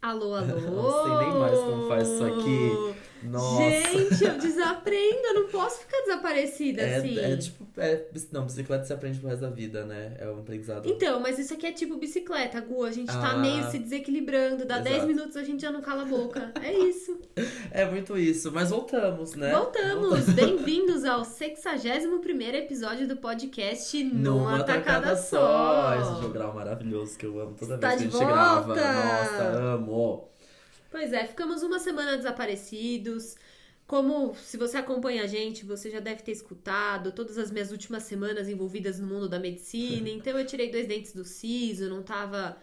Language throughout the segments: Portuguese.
Alô, alô! Não sei nem mais como faz isso aqui. Nossa. Gente, eu desaprendo, eu não posso ficar desaparecida é, assim. é tipo. É, não, bicicleta você aprende pro resto da vida, né? É um aprendizado. Então, mas isso aqui é tipo bicicleta, Gu. A gente tá Ah. meio se desequilibrando. Dá Exato. 10 minutos a gente já não cala a boca. É isso. É muito isso. Mas voltamos, né? Voltamos! Bem-vindos ao 61 episódio do podcast Numa Tacada Só. Esse jogral maravilhoso que eu amo toda Está vez que a gente grava. volta! Nossa, amo. Pois é, ficamos uma semana desaparecidos. Como se você acompanha a gente, você já deve ter escutado todas as minhas últimas semanas envolvidas no mundo da medicina. Então eu tirei dois dentes do siso, não tava.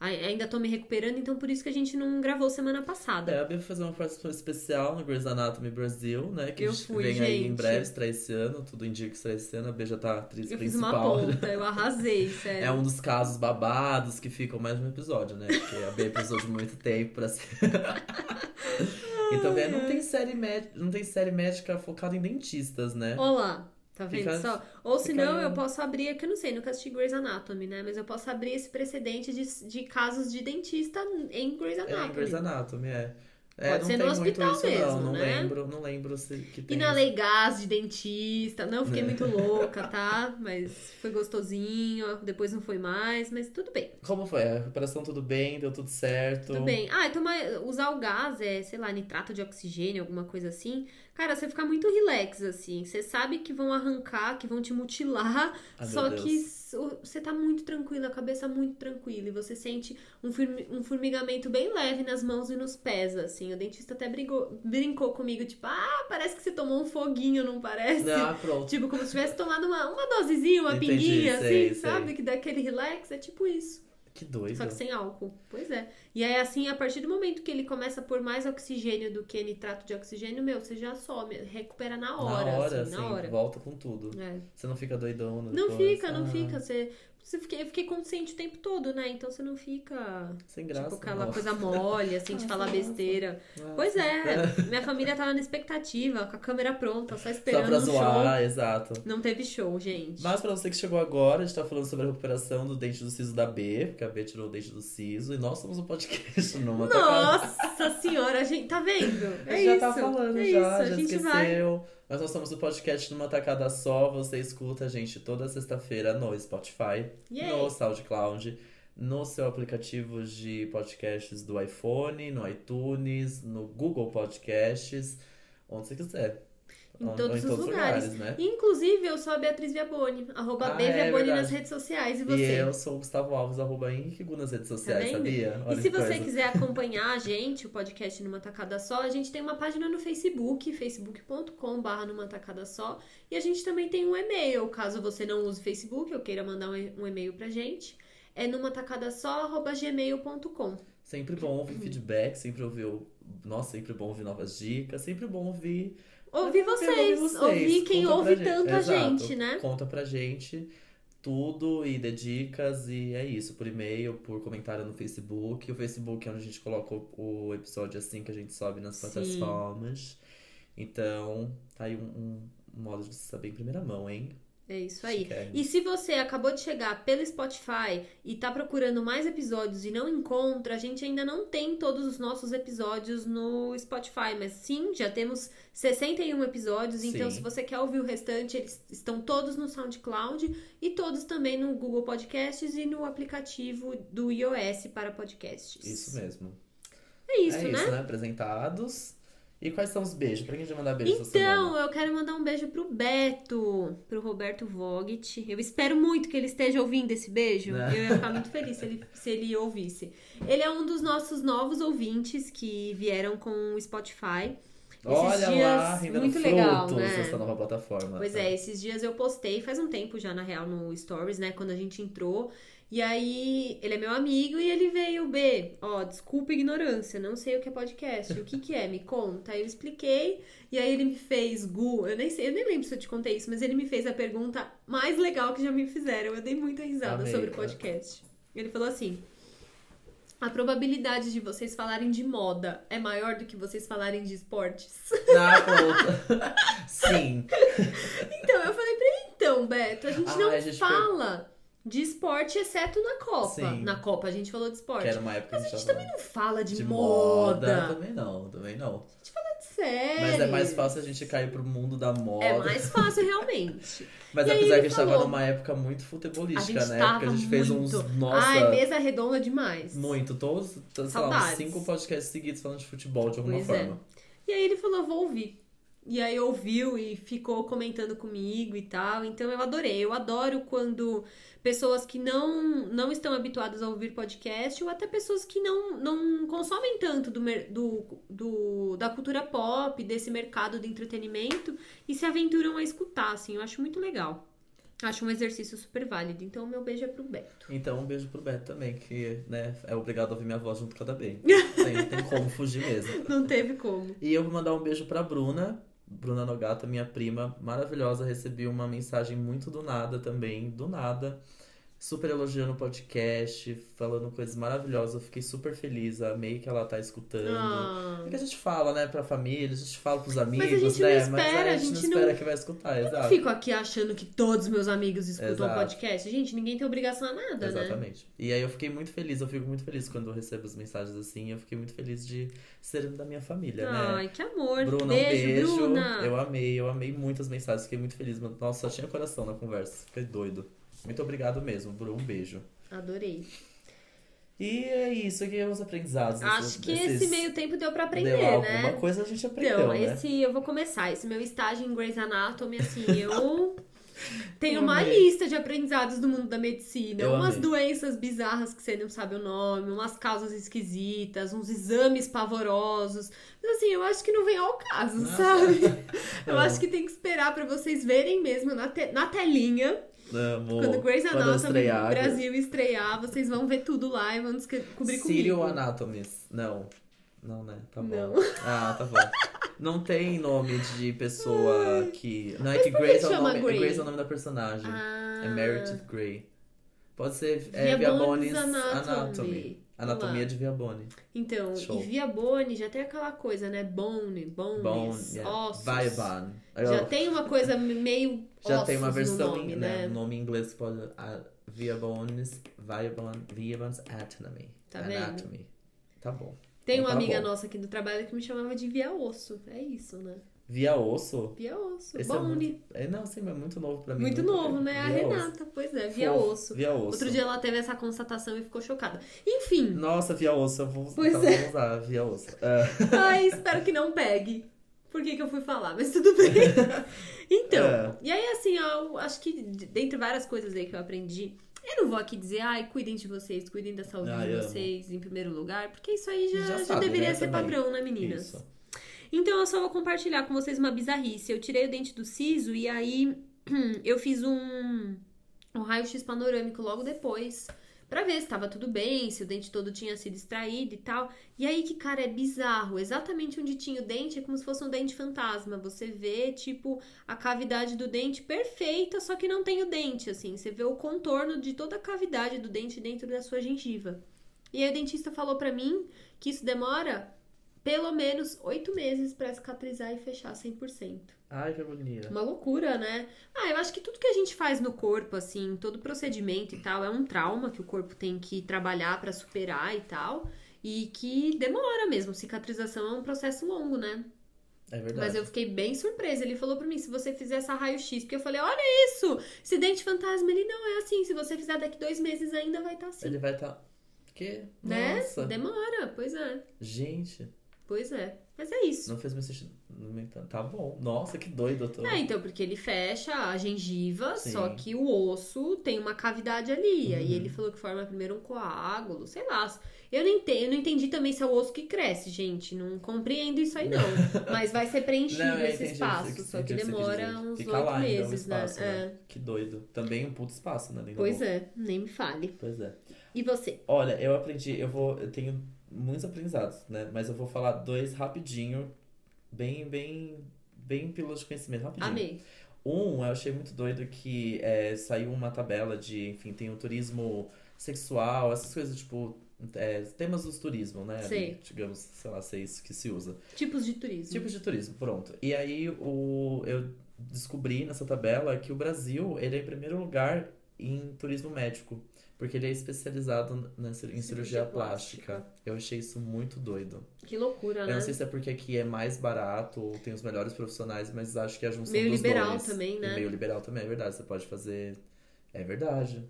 Ai- Ainda tô me recuperando, então por isso que a gente não gravou semana passada. É, a Bia vai fazer uma participação especial no Grey's Anatomy Brasil, né? Que Eu fui, vem aí em gente. breve, estreia esse ano. Tudo indica que estreia esse ano. A Bia já tá atriz eu fiz uma principal. ponta, eu arrasei, sério. É um dos casos babados que ficam mais um episódio, né? Porque a Bia precisou de muito tempo pra ser. e também não tem série médica, não tem série médica focada em dentistas, né? Olá, tá vendo Fica- só? Ou senão aí. eu posso abrir, é que eu não sei, nunca assisti Grey's Anatomy, né? Mas eu posso abrir esse precedente de, de casos de dentista em Grey's É, Anatomy. em Grey's Anatomy, é. É, Pode não ser no hospital isso, mesmo, não. Não né? lembro, não lembro se que E tem. na lei gás de dentista. Não, fiquei É. muito louca, tá? Mas foi gostosinho. Depois não foi mais, mas tudo bem. Como foi? A recuperação tudo bem? Deu tudo certo? Tudo bem. Ah, então mas usar o gás é, sei lá, nitrato de oxigênio, alguma coisa assim. Cara, você fica muito relax, assim. Você sabe que vão arrancar, que vão te mutilar. Ai, só que você tá muito tranquila, a cabeça muito tranquila. E você sente um, um formigamento bem leve nas mãos e nos pés, assim. O dentista até brigou, brincou comigo, tipo, ah, parece que você tomou um foguinho, não parece? Ah, pronto. Tipo, como se tivesse tomado uma, uma dosezinha, uma Entendi, pinguinha, sei, assim, sei. sabe? Que dá aquele relax, é tipo isso. Que doido. Só que sem álcool. Pois é. E aí, assim, a partir do momento que ele começa a pôr mais oxigênio do que nitrato de oxigênio, meu, você já some, recupera na hora, na hora, assim, na hora. volta com tudo. É. Você não fica doidão Não depois. fica, não Ah, fica. Você, você fiquei, eu fiquei consciente o tempo todo, né? Então você não fica, Sem graça. tipo, aquela não. coisa mole, assim, de falar besteira. Nossa. Pois é, minha família tava na expectativa, com a câmera pronta, só Só esperando pra um show. zoar, exato. Não teve show, gente. Mas pra você que chegou agora, a gente tá falando sobre a recuperação do dente do siso da B, porque a B tirou o dente do siso, e nós somos um podcast numa. Nossa senhora, a gente tá vendo? A É gente já isso. tá falando é já, isso, já a gente vai. esqueceu. Mas nós somos o podcast numa tacada só. Você escuta a gente toda sexta-feira no Spotify, Yay. no SoundCloud, no seu aplicativo de podcasts do iPhone, no iTunes, no Google Podcasts, onde você quiser. Em Ou- ou todos os lugares. né? Inclusive, eu sou a Beatriz Viaboni, arroba Ah, é Viaboni nas verdade. redes sociais. E E você? eu sou o Gustavo Alves, arroba Henrique Gu nas redes sociais, vendo? sabia? E Olha se que você coisa. quiser acompanhar a gente, o podcast Numa Tacada Só, a gente tem uma página no Facebook, facebook.com.br numa tacada só. E a gente também tem um e-mail, caso você não use Facebook ou queira mandar um e- e-mail pra gente. É numa tacada só, arroba gmail.com. Sempre bom ouvir feedback, sempre ouvir. Nossa, sempre bom ouvir novas dicas, sempre bom ouvir. Ouvir vocês, ouvir quem Conta ouve tanto a Exato. gente, né? Conta pra gente tudo e dê dicas e é isso, por e-mail, por comentário no Facebook. O Facebook é onde a gente coloca o, episódio assim que a gente sobe nas plataformas. Então, tá aí um, um- um modo de você saber em primeira mão, hein? É isso aí. Chiquérrimo. E se você acabou de chegar pelo Spotify e tá procurando mais episódios e não encontra, a gente ainda não tem todos os nossos episódios no Spotify, mas sim, já temos 61 episódios, então Sim. se você quer ouvir o restante, eles estão todos no SoundCloud e todos também no Google Podcasts e no aplicativo do iOS para podcasts. Isso mesmo. É isso, é né? isso, né? Apresentados. E quais são os beijos? Pra quem vai mandar beijo? Então, eu quero mandar um beijo pro Beto, pro Roberto Vogt. Eu espero muito que ele esteja ouvindo esse beijo. Né? Eu ia ficar muito feliz se ele, se ele ouvisse. Ele é um dos nossos novos ouvintes que vieram com o Spotify. Olha Esses lá, dias, rendendo muito frutos legal, né? essa nova plataforma. Pois é, esses dias eu postei, faz um tempo já, na real, no Stories, né? Quando a gente entrou. E aí, ele é meu amigo e ele veio, B, ó, desculpa a ignorância, não sei o que é podcast. O que que é? Me conta. Aí eu expliquei, e aí ele me fez, Gu, eu nem sei, eu nem lembro se eu te contei isso, mas ele me fez a pergunta mais legal que já me fizeram. Eu dei muita risada Amei, sobre o podcast. Ele falou assim: a probabilidade de vocês falarem de moda é maior do que vocês falarem de esportes. Na conta. Sim. Então, eu falei pra ele, então, Beto, a gente Ah, não a gente fala de esporte, exceto na Copa. Sim. Na Copa a gente falou de esporte. Que era uma época Mas a gente tava também não fala de, de moda. Também não, também não. Sério. Mas é mais fácil a gente cair pro mundo da moda. É mais fácil, realmente. Mas E apesar que a gente tava falou- numa época muito A futebolística, gente né? tava Porque a gente fez uns. muito. Nossa. Ai, mesa redonda demais. Muito, todos, sei lá, uns cinco podcasts seguidos falando de futebol de alguma Pois é. forma. E aí ele falou, vou ouvir. E aí ouviu e ficou comentando comigo e tal. Então eu adorei. Eu adoro quando pessoas que não, não estão habituadas a ouvir podcast ou até pessoas que não, não consomem tanto do, do, do- da cultura pop, desse mercado de entretenimento e se aventuram a escutar, assim. Eu acho muito legal. Acho um exercício super válido. Então meu beijo é pro Beto. Então, um beijo pro Beto também, que né, é obrigado a ouvir minha voz junto com a da Bem. Tem, tem como fugir mesmo. Não teve como. E eu vou mandar um beijo pra Bruna. Bruna Nogata, minha prima maravilhosa, recebi uma mensagem muito do nada também, do nada. Super elogiando o podcast, falando coisas maravilosas. Eu fiquei super feliz, amei que ela tá escutando. Ah. É que a gente fala, né, pra família, a gente fala pros amigos, gente não né? espera, mas a a gente, gente não espera não- que vai escutar, Eu não fico aqui achando que todos meus amigos escutam Exato. podcast. Gente, ninguém tem obrigação a nada, né? Exatamente. E aí eu fiquei muito feliz, eu fico muito feliz quando eu recebo as mensagens assim, eu fiquei muito feliz de serem da minha família, né? Ai, que amor. Bruna, um beijo, beijo. Bruna. Eu amei, eu amei muitas mensagens, fiquei muito feliz. Nossa, só tinha coração na conversa, fiquei doido. Muito obrigado mesmo, Bru, um beijo. Adorei. E é isso aqui, os aprendizados. Acho esses- que esses- esse meio tempo deu pra aprender, Deu alguma né? coisa a gente aprendeu, Então, né? esse eu vou começar. Esse meu estágio em Grey's Anatomy, assim, eu tenho uma lista de aprendizados do mundo da medicina. Eu umas amei. doenças bizarras que você não sabe o nome, umas causas esquisitas, uns exames pavorosos. Mas assim, eu acho que não vem ao caso, Nossa. sabe? Eu Amo. acho que tem que esperar pra vocês verem mesmo na, te- na telinha. Amo. Quando Grey's Anatomy estrear, Brasil estrear, vocês vão ver tudo lá e vão descobrir Serial comigo. Anatomies. Não. Não, né? Tá bom. Não. Ah, tá bom. Não tem nome de pessoa que. Não, é que Grace é, o nome, Grey? Grace é o nome da personagem. Ah, É Meredith Grey. Pode ser é, Viabones Viabones Anatomy. Anatomy. Anatomia de Viabone. Então, Show. e via bone já tem aquela coisa, né? Bone, bones, Bone, yeah. ossos. Viabon. Já tem uma coisa meio já tem uma versão no nome, né? né? no nome em inglês pode. Uh, Viabones. Viabon, Viabon's Anatomy. Tá vendo? Anatomy. Tá bom. Tem Então uma tá amiga bom. nossa aqui do trabalho que me chamava de via osso. É isso, né? Via osso. Via osso, Esse é bone. muito, é, não, sim, mas é muito novo pra mim. Muito Nunca- novo, né? A Via osso. Renata, pois é, via Fofo. osso. Via osso. Outro dia ela teve essa constatação e ficou chocada. Enfim, Nossa, via osso, eu vou, Pois é. vou usar via osso. Ah, ai, espero que não pegue. Por que, que eu fui falar? Mas tudo bem. Então, É. e aí assim, ó, acho que de- dentre várias coisas aí que eu aprendi, eu não vou aqui dizer, ai, cuidem de vocês, cuidem da saúde Ai, de amo. vocês em primeiro lugar, porque isso aí já, Já já, sabe, deveria né, ser também. padrão, né, meninas? Isso. Então eu só vou compartilhar com vocês uma bizarrice. Eu tirei o dente do siso e aí eu fiz um, um raio-x panorâmico logo depois. Pra ver se tava tudo bem, se o dente todo tinha sido extraído e tal. E aí que, cara, é bizarro. Exatamente onde tinha o dente é como se fosse um dente fantasma. Você vê, tipo, a cavidade do dente perfeita, só que não tem o dente, assim. Você vê o contorno de toda a cavidade do dente dentro da sua gengiva. E aí o dentista falou pra mim que isso demora pelo menos oito meses pra cicatrizar e fechar 100%. Ai, que agonia. Uma loucura, né? Ah, eu acho que tudo que a gente faz no corpo, assim, todo procedimento e tal, é um trauma que o corpo tem que trabalhar pra superar e tal. E que demora mesmo. Cicatrização é um processo longo, né? É verdade. Mas eu fiquei bem surpresa. Ele falou pra mim, se você fizer essa raio-x, porque eu falei, olha isso! Esse dente fantasma, ele não é assim. Se você fizer daqui dois meses, ainda vai estar assim. Ele vai estar. Tá... Que? Né? Nossa. Demora, pois é. Gente, Pois é. Mas é isso. não fez meu sentido. Tá bom. Nossa, que doido tô. É, então, porque ele fecha a gengiva, Sim. só que o osso tem uma cavidade ali. Aí Uhum. ele falou que forma primeiro um coágulo, sei lá. Eu não entendi, eu não entendi também se é o osso que cresce, gente. Não compreendo isso aí, não. Mas vai ser preenchido Não, esse entendi espaço, que- só que demora uns oito é um meses, espaço, né? É. Que doido. Também um puto espaço, né? Pois é, nem me fale. Pois é. E você? Olha, eu aprendi, eu vou, eu tenho muitos aprendizados, né? Mas eu vou falar dois rapidinho, bem, bem, bem pílulas de conhecimento, rapidinho. Amei. Um, eu achei muito doido que é, saiu uma tabela de, enfim, tem o turismo sexual, essas coisas, tipo, é, temas do turismo, né? Sei. Digamos, sei lá, se é isso que se usa. Tipos de turismo. Tipos de turismo, pronto. E aí o, eu descobri nessa tabela que o Brasil, ele é em primeiro lugar em turismo médico. Porque ele é especializado na, em cirurgia, Cirurgia plástica. plástica. Eu achei isso muito doido. Que loucura, Eu né? não sei se é porque aqui é mais barato ou tem os melhores profissionais, mas acho que é a junção Meio dos liberal dois. também, né? E meio liberal também, é verdade. Você pode fazer. É verdade.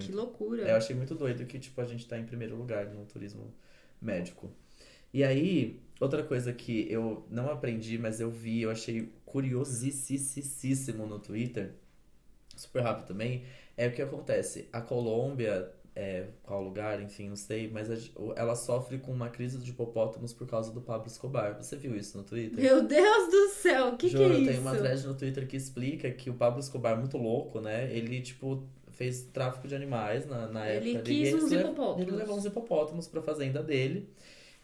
Que loucura. Eu achei muito doido que, tipo, a gente tá em primeiro lugar no turismo médico. E aí, outra coisa que eu não aprendi, mas eu vi, eu achei curiosíssimo no Twitter, super rápido também, é o que acontece. A Colômbia, é, qual lugar, enfim, não sei, mas ela sofre com uma crise de hipopótamos por causa do Pablo Escobar. Você viu isso no Twitter? Meu Deus do céu, o que, que Juro, é isso? tem uma thread no Twitter que explica que o Pablo Escobar, muito louco, né? Ele, tipo, fez tráfico de animais na, na Ele época. quis uns hipopótamos. Ele levou uns hipopótamos pra fazenda dele.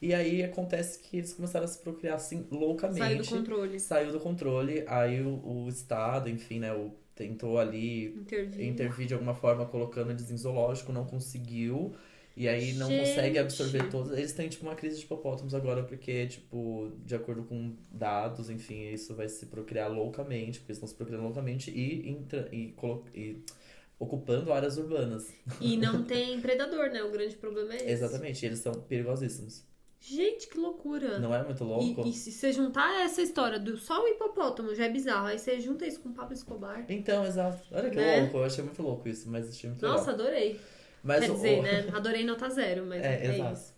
E aí acontece que eles começaram a se procriar assim loucamente. Saiu do controle. Saiu do controle. Aí o, o Estado, enfim, né? O, tentou ali Intervir. intervir de alguma forma colocando eles em zoológico, não conseguiu. E aí não Gente. consegue absorver todos. Eles têm, tipo, uma crise de hipopótamos agora, porque, tipo, de acordo com dados, enfim, isso vai se procriar loucamente, porque eles estão se procriando loucamente e, entra, e, colo- e ocupando áreas urbanas. E não tem predador, né? O grande problema é esse. Exatamente, eles são perigosíssimos. Gente, que loucura. Não é muito louco? E, e se você juntar essa história do só o hipopótamo já é bizarro, aí você junta isso com o Pablo Escobar. Então, exato. Olha que Né? louco, eu achei muito louco isso, mas achei muito Nossa, legal. adorei. Mas Quer o- dizer, né? Adorei nota zero, mas É, é, exato. isso.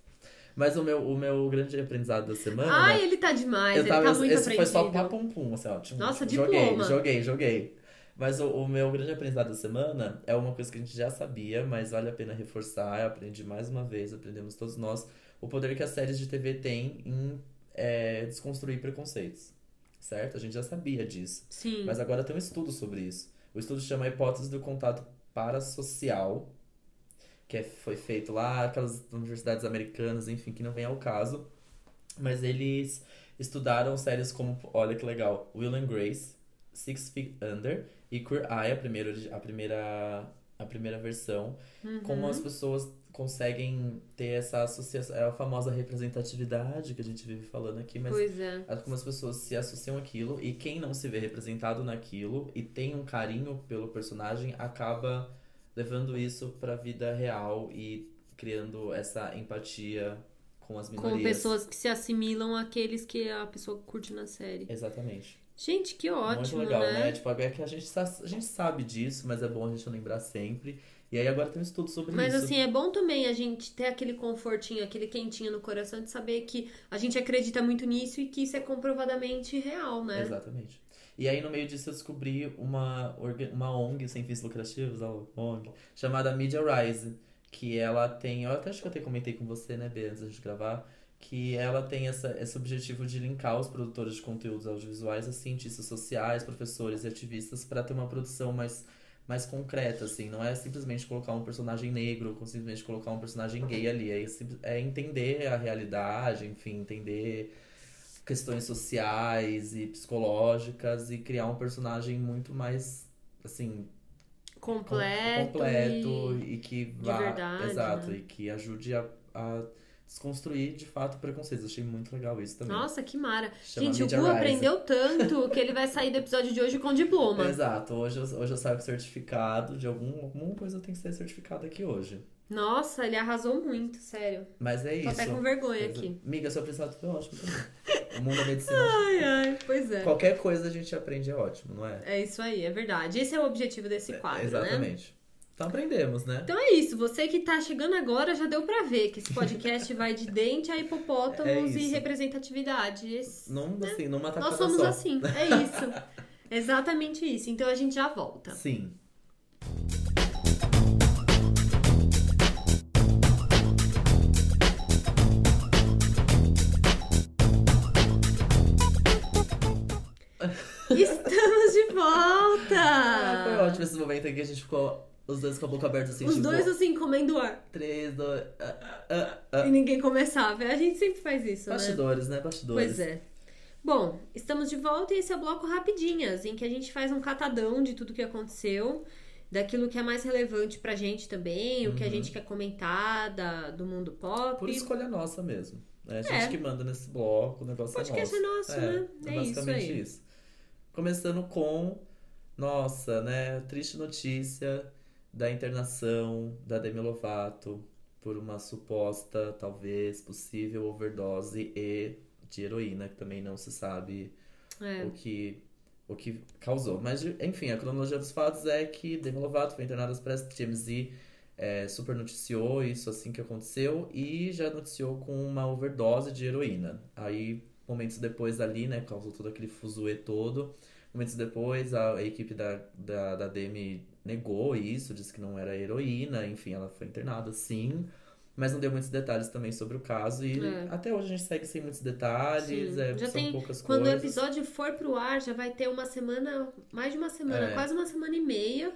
Mas o meu, o meu grande aprendizado da semana. Ai, ele tá demais, eu ele tava, tá muito esse aprendido. foi só papum pum, assim, ó. tipo, Nossa, joguei, diploma. joguei, joguei. Mas o, o meu grande aprendizado da semana é uma coisa que a gente já sabia, mas vale a pena reforçar. Eu aprendi mais uma vez, aprendemos todos nós, o poder que as séries de TV têm em é, desconstruir preconceitos. Certo? A gente já sabia disso. Sim. Mas agora tem um estudo sobre isso. O estudo chama a hipótese do contato parasocial, que é- foi feito lá, aquelas universidades americanas, enfim, que não vem ao caso. Mas eles estudaram séries como, olha que legal, Will and Grace, Six Feet Under e Queer Eye, a primeira, a primeira, a primeira versão, Uhum. como as pessoas conseguem ter essa associação, é a famosa representatividade que a gente vive falando aqui, mas Pois é. como as pessoas se associam àquilo e quem não se vê representado naquilo e tem um carinho pelo personagem acaba levando isso pra vida real e criando essa empatia com as minorias. Com pessoas que se assimilam àqueles que a pessoa curte na série. Exatamente. Gente, que ótimo, Muito legal, né? né? Tipo, é que a gente, a gente sabe disso, mas é bom a gente lembrar sempre. E aí agora tem um estudo sobre Mas isso. assim, é bom também a gente ter aquele confortinho, aquele quentinho no coração de saber que a gente acredita muito nisso e que isso é comprovadamente real, né? Exatamente. E aí, no meio disso, eu descobri uma, uma ONG sem fins lucrativos, a ONG, chamada Media Rise, que ela tem, eu até acho que eu até comentei com você, né, Bê, antes gente gravar, que ela tem essa, esse objetivo de linkar os produtores de conteúdos audiovisuais a cientistas sociais, professores e ativistas para ter uma produção mais, mais concreta, assim, não é simplesmente colocar um personagem negro, ou simplesmente colocar um personagem gay ali, é, é entender a realidade, enfim, entender questões sociais e psicológicas e criar um personagem muito mais assim com- Completo. completo e- e, que vá verdade, exato né? e que ajude a, a desconstruir de fato preconceitos achei muito legal isso também Nossa, que mara. Chama Gente, o Media Gu Rise. aprendeu tanto que ele vai sair do episódio de hoje com diploma. exato hoje eu, hoje eu saio com certificado de algum, alguma coisa tem que ser certificado aqui hoje Nossa, ele arrasou muito, sério. mas é Tô isso até com vergonha Coisa- aqui. Miga, seu aprendizado foi ótimo também. o mundo da medicina Ai, ai, pois é. qualquer coisa a gente aprende é ótimo não é É isso aí, é verdade. Esse é o objetivo desse quadro, né? exatamente então aprendemos né Então é isso, você que tá chegando agora já deu pra ver que esse podcast vai de dente a É hipopótamos e isso. representatividade. Esse- Não, assim, numa tacada Nós somos só. assim, é isso. Exatamente isso. Então a gente já volta. Sim. Estamos de volta! Ah, foi ótimo esse momento aqui, a gente ficou os dois com a boca aberta assim, Os tipo, dois assim comendo ar. três, dois, ah, ah, ah. E ninguém começava. A gente sempre faz isso, né? Bastidores, né? Bastidores. Pois é. Bom, estamos de volta e esse é o bloco Rapidinhas, em que a gente faz um catadão de tudo que aconteceu, daquilo que é mais relevante pra gente também, o que a Uhum. gente quer comentar da, do mundo pop. Por escolha nossa mesmo. É a gente É. que manda nesse bloco, o negócio o podcast é é nosso. nosso, né? É, isso basicamente aí. Começando com, nossa, né? Triste notícia da internação da Demi Lovato por uma suposta, talvez, possível overdose e de heroína, que também não se sabe É. o que o que causou. Mas, enfim, a cronologia dos fatos é que Demi Lovato foi internada às pressas, TMZ é, super noticiou isso assim que aconteceu e já noticiou com uma overdose de heroína. Aí, momentos depois ali, né, causou todo aquele fuzuê todo. Momentos depois, a, a equipe da, da, da Demi negou isso, disse que não era heroína, enfim, ela foi internada sim. Mas não deu muitos detalhes também sobre o caso. E É. até hoje a gente segue sem muitos detalhes. É, Já são tem- poucas Quando o coisas. episódio for pro ar, já vai ter uma semana, mais de uma semana, É. quase uma semana e meia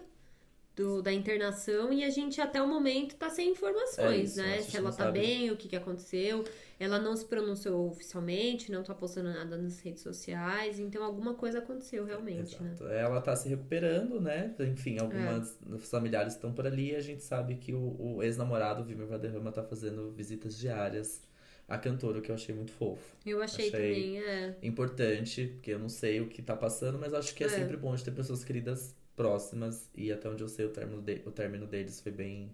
do, da internação e a gente até o momento tá sem informações, É né? Se ela tá sabe. bem, o que que aconteceu. Ela não se pronunciou oficialmente, não tá postando nada nas redes sociais, então alguma coisa aconteceu realmente, né? Exato. Ela tá se recuperando, né? Enfim, algumas É. familiares estão por ali e a gente sabe que o, o ex-namorado, o Vimer Valderrama, tá fazendo visitas diárias à cantora, o que eu achei muito fofo. Eu achei, Achei- também, é. Importante, porque eu não sei o que tá passando, mas acho que é, É. sempre bom de ter pessoas queridas próximas e até onde eu sei o término, de- o término deles foi bem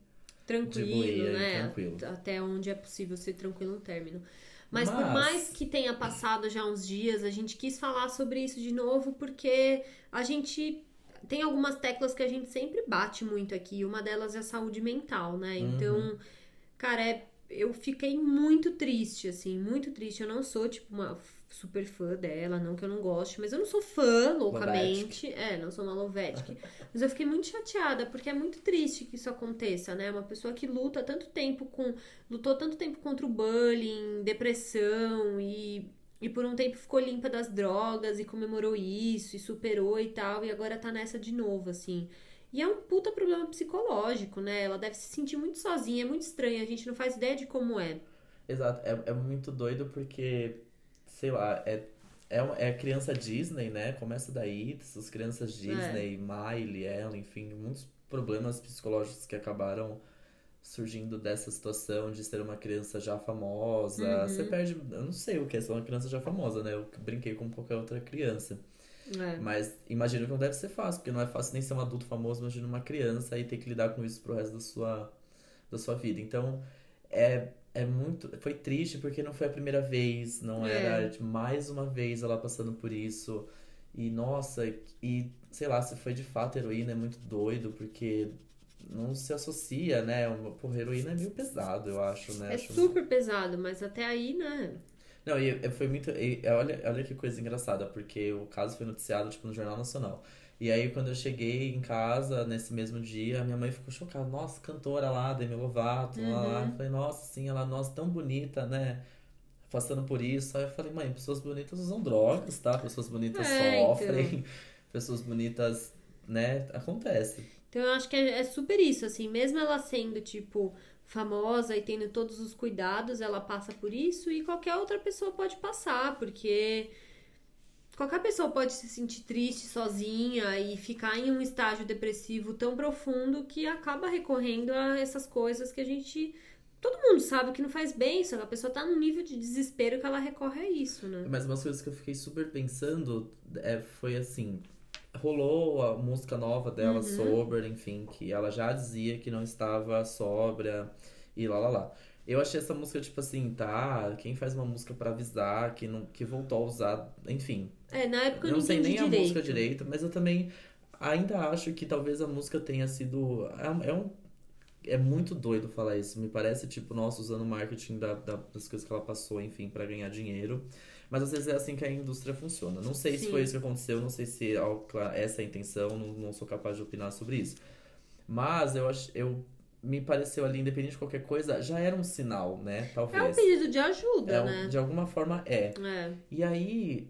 Tranquilo, e né? tranquilo. Até onde é possível ser tranquilo no término. Mas, por Mas- mais que tenha passado já uns dias, a gente quis falar sobre isso de novo porque a gente tem algumas teclas que a gente sempre bate muito aqui. Uma delas é a saúde mental, né? Uhum. Então, cara, é- eu fiquei muito triste, assim, muito triste. Eu não sou, tipo, uma super fã dela, não que eu não goste, mas eu não sou fã loucamente. É, não sou uma Lovetic. mas eu fiquei muito chateada, porque é muito triste que isso aconteça, né? Uma pessoa que luta tanto tempo com. lutou tanto tempo contra o bullying, depressão e. E por um tempo ficou limpa das drogas e comemorou isso e superou e tal, e agora tá nessa de novo, assim. E é um puta problema psicológico, né? Ela deve se sentir muito sozinha, é muito estranho, a gente não faz ideia de como é. Exato, é, é muito doido porque, sei lá, é, é, é criança Disney, né? Começa daí, essas crianças Disney, Miley, ela, enfim, muitos problemas psicológicos que acabaram surgindo dessa situação de ser uma criança já famosa. Uhum. Você perde, eu não sei o que é ser uma criança já famosa, né? Eu brinquei com qualquer outra criança. É. Mas imagino que não deve ser fácil, porque não é fácil nem ser um adulto famoso, imagina uma criança e ter que lidar com isso pro resto da sua, da sua vida. Então, é, é muito. Foi triste porque não foi a primeira vez, não É. era de mais uma vez ela passando por isso. E nossa, e sei lá, se foi de fato heroína, é muito doido, porque não se associa, né? Uma, porra, heroína é meio pesado, eu acho, né? É Acho- super pesado, mas até aí, né? não, e e foi muito. e, olha, olha que coisa engraçada, porque o caso foi noticiado, tipo, no Jornal Nacional. E aí, quando eu cheguei em casa, nesse mesmo dia, minha mãe ficou chocada. Nossa, cantora lá, Demi Lovato, lá, lá. Uhum. Eu falei, nossa, sim, ela, nossa, tão bonita, né? Passando por isso. Aí eu falei, mãe, pessoas bonitas usam drogas, tá? Pessoas bonitas É, então. sofrem. Pessoas bonitas, né? Acontece. Então eu acho que é, é super isso, assim, mesmo ela sendo, tipo, famosa e tendo todos os cuidados, ela passa por isso e qualquer outra pessoa pode passar, porque qualquer pessoa pode se sentir triste sozinha e ficar em um estágio depressivo tão profundo que acaba recorrendo a essas coisas que a gente. Todo mundo sabe que não faz bem, só que a pessoa tá num nível de desespero que ela recorre a isso, né? Mas umas coisas que eu fiquei super pensando é, foi assim. Rolou a música nova dela, Uhum. Sober, enfim, que ela já dizia que não estava sóbria e lá lá lá. Eu achei essa música, tipo assim, tá, quem faz uma música pra avisar, que, não, que voltou a usar, enfim. É, na época eu não, não sei nem a direito. música direito, mas eu também ainda acho que talvez a música tenha sido. É, é um. É muito doido falar isso. Me parece, tipo, nossa, usando o marketing da, da- das coisas que ela passou, enfim, pra ganhar dinheiro. Mas às vezes é assim que a indústria funciona. Não sei se Sim. foi isso que aconteceu, não sei se claro, essa é a intenção, não, não sou capaz de opinar sobre isso. Mas eu acho. Eu, me pareceu ali, independente de qualquer coisa, já era um sinal, né? Talvez. É um pedido de ajuda, É um- né? de alguma forma é. É. E aí,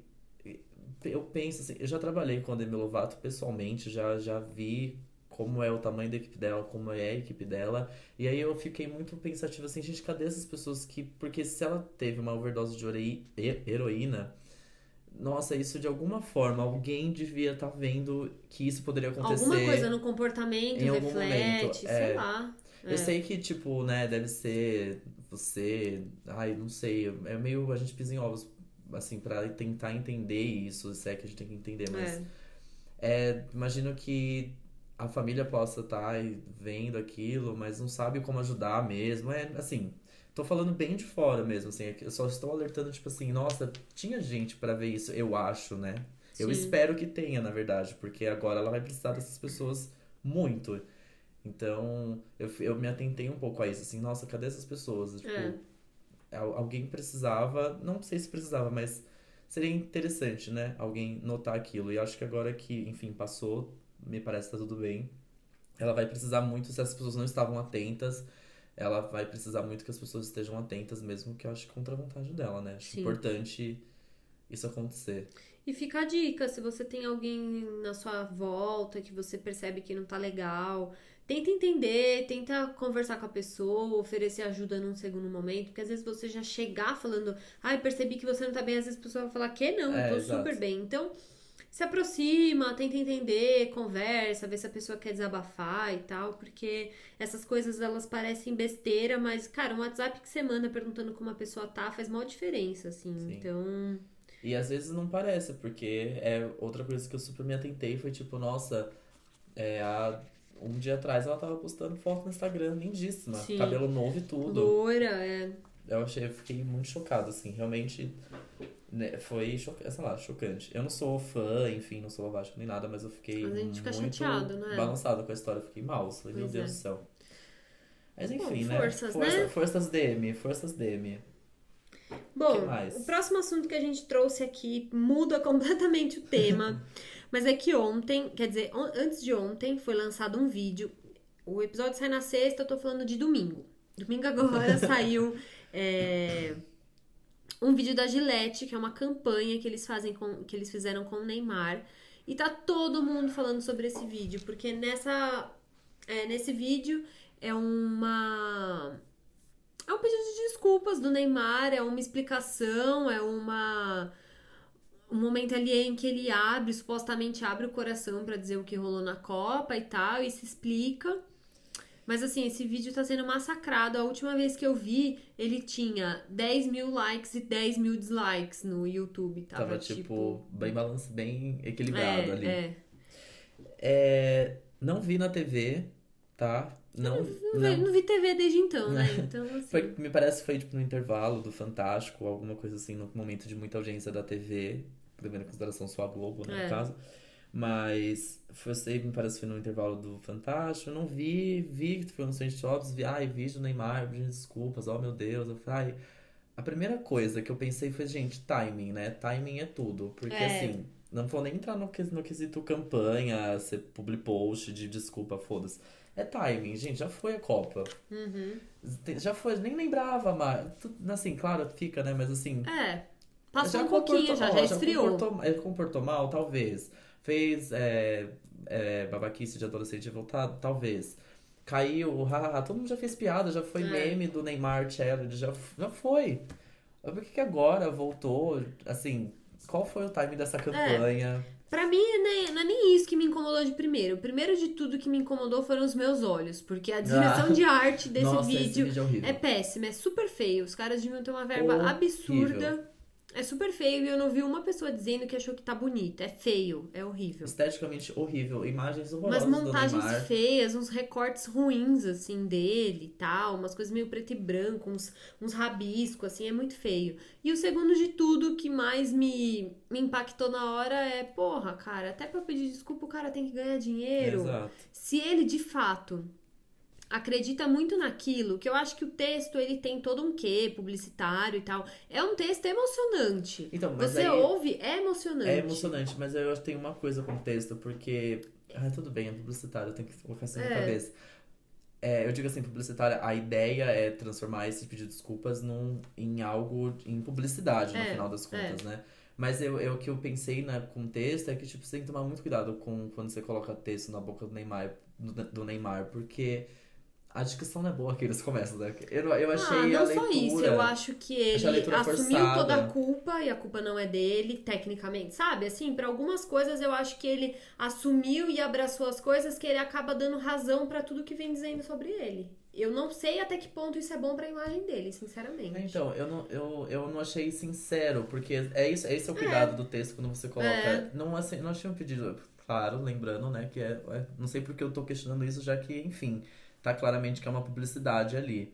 eu penso assim, eu já trabalhei com a Demi Lovato pessoalmente, já, já vi como é o tamanho da equipe dela, como é a equipe dela. E aí eu fiquei muito pensativo assim, gente, cadê essas pessoas que. Porque se ela teve uma overdose de heroína, nossa, isso de alguma forma, alguém devia estar vendo que isso poderia acontecer. Alguma coisa no comportamento em algum reflete, momento, sei é. lá. É. Eu sei que, tipo, né, deve ser você. Ai, não sei. É meio. A gente pisa em ovos, assim, pra tentar entender isso, se é que a gente tem que entender, mas. É. É, imagino que a família possa estar tá vendo aquilo, mas não sabe como ajudar mesmo. É assim, tô falando bem de fora mesmo, assim, é eu só estou alertando, tipo assim, nossa, tinha gente para ver isso, eu acho, né? Sim. Eu espero que tenha, na verdade, porque agora ela vai precisar dessas pessoas muito. Então, eu, eu me atentei um pouco a isso, assim, nossa, cadê essas pessoas? Tipo, é. alguém precisava, não sei se precisava, mas seria interessante, né? Alguém notar aquilo. E acho que agora que, enfim, passou, me parece que tá tudo bem. Ela vai precisar muito, se as pessoas não estavam atentas, ela vai precisar muito que as pessoas estejam atentas, mesmo que eu acho contra a vontade dela, né? Acho Sim. importante isso acontecer. E fica a dica, se você tem alguém na sua volta que você percebe que não tá legal, tenta entender, tenta conversar com a pessoa, oferecer ajuda num segundo momento, porque às vezes você já chegar falando, ai, ah, percebi que você não tá bem, às vezes a pessoa vai falar que não, é, tô exato. super bem. Então, se aproxima, tenta entender, conversa, vê se a pessoa quer desabafar e tal, porque essas coisas elas parecem besteira, mas, cara, um WhatsApp que você manda perguntando como a pessoa tá faz maior diferença, assim. Sim. Então. E às vezes não parece, porque é outra coisa que eu super me atentei foi tipo, nossa, é, há um dia atrás ela tava postando foto no Instagram, lindíssima. Sim. Cabelo novo e tudo. Loura, é. Eu achei, eu fiquei muito chocado, assim, realmente foi, sei lá, chocante. Eu não sou fã, enfim, não sou lavagem nem nada, mas eu fiquei mas muito chateado, né? balançado com a história, fiquei mal, falei, meu Deus é. do céu. Mas enfim, Bom, forças, né? Força, né? Forças DM, forças DM. Bom, o, o próximo assunto que a gente trouxe aqui muda completamente o tema, mas é que ontem, quer dizer, antes de ontem, foi lançado um vídeo. O episódio sai na sexta, eu tô falando de domingo. Domingo agora saiu é, um vídeo da Gillette, que é uma campanha que eles fazem com, que eles fizeram com o Neymar. E tá todo mundo falando sobre esse vídeo, porque nessa é, nesse vídeo é uma é um pedido de desculpas do Neymar, é uma explicação, é uma um momento ali em que ele abre, supostamente abre o coração para dizer o que rolou na Copa e tal, e se explica. Mas assim, esse vídeo tá sendo massacrado. A última vez que eu vi, ele tinha 10 mil likes e 10 mil dislikes no YouTube. Tava, Tava tipo, tipo, bem balanço, bem equilibrado é, ali. É. é. Não vi na TV, tá? Não, não, não, vi, não vi TV desde então, né? Então, assim... foi, me parece que foi tipo no intervalo do Fantástico, alguma coisa assim, no momento de muita audiência da TV, levando em consideração só a Globo, né, é. no caso. Mas sei, me parece que foi no intervalo do Fantástico. Eu não vi, vi que foi no Saint Jobs, vi, ai, vídeo do Neymar, pedindo desculpas, oh meu Deus. Eu falei, ai. A primeira coisa que eu pensei foi, gente, timing, né? Timing é tudo. Porque é. assim, não vou nem entrar no, no quesito campanha, ser public post de desculpa, foda-se. É timing, gente, já foi a Copa. Uhum. Já foi, nem lembrava, mas. Assim, claro, fica, né? Mas assim. É. Passou um pouquinho, já, já esfriou. Já comportou, ele comportou mal, talvez. Fez é, é, babaquice de adolescente voltado? Talvez. Caiu, hahaha, todo mundo já fez piada, já foi é. meme do Neymar Challenge, já, já foi. Por que, que agora voltou? Assim, qual foi o time dessa é. campanha? É. Pra mim, né, não é nem isso que me incomodou de primeiro. O primeiro de tudo que me incomodou foram os meus olhos. Porque a direção ah. de arte desse Nossa, vídeo, vídeo é, é péssima, é super feio. Os caras deviam ter uma verba horrível. absurda é super feio e eu não vi uma pessoa dizendo que achou que tá bonito. É feio, é horrível. Esteticamente horrível, imagens horrorosas Umas montagens feias, uns recortes ruins, assim, dele e tal. Umas coisas meio preto e branco, uns, uns rabiscos, assim, é muito feio. E o segundo de tudo que mais me, me impactou na hora é, porra, cara, até pra pedir desculpa o cara tem que ganhar dinheiro. Exato. Se ele, de fato acredita muito naquilo, que eu acho que o texto ele tem todo um quê publicitário e tal. É um texto emocionante. Então, Você aí, ouve, é emocionante. É emocionante, mas eu tenho uma coisa com o texto, porque. Ah, tudo bem, é publicitário, eu tenho que colocar isso na é. cabeça. É, eu digo assim, publicitária, a ideia é transformar esse pedido de desculpas num, em algo, em publicidade, no é, final das contas, é. né? Mas eu, eu, o que eu pensei né, com o texto é que tipo, você tem que tomar muito cuidado com quando você coloca texto na boca do Neymar, do, do Neymar porque a discussão não é boa que eles começam, né? Eu, eu achei ah, não a leitura... só isso, eu acho que ele assumiu forçada. toda a culpa e a culpa não é dele, tecnicamente, sabe? Assim, para algumas coisas eu acho que ele assumiu e abraçou as coisas que ele acaba dando razão para tudo que vem dizendo sobre ele. Eu não sei até que ponto isso é bom pra imagem dele, sinceramente. Então, eu não, eu, eu não achei sincero, porque é isso, esse é o cuidado é. do texto quando você coloca. É. Não, assim, não achei um pedido claro, lembrando, né, que é, é- Não sei porque eu tô questionando isso, já que, enfim, tá claramente que é uma publicidade ali.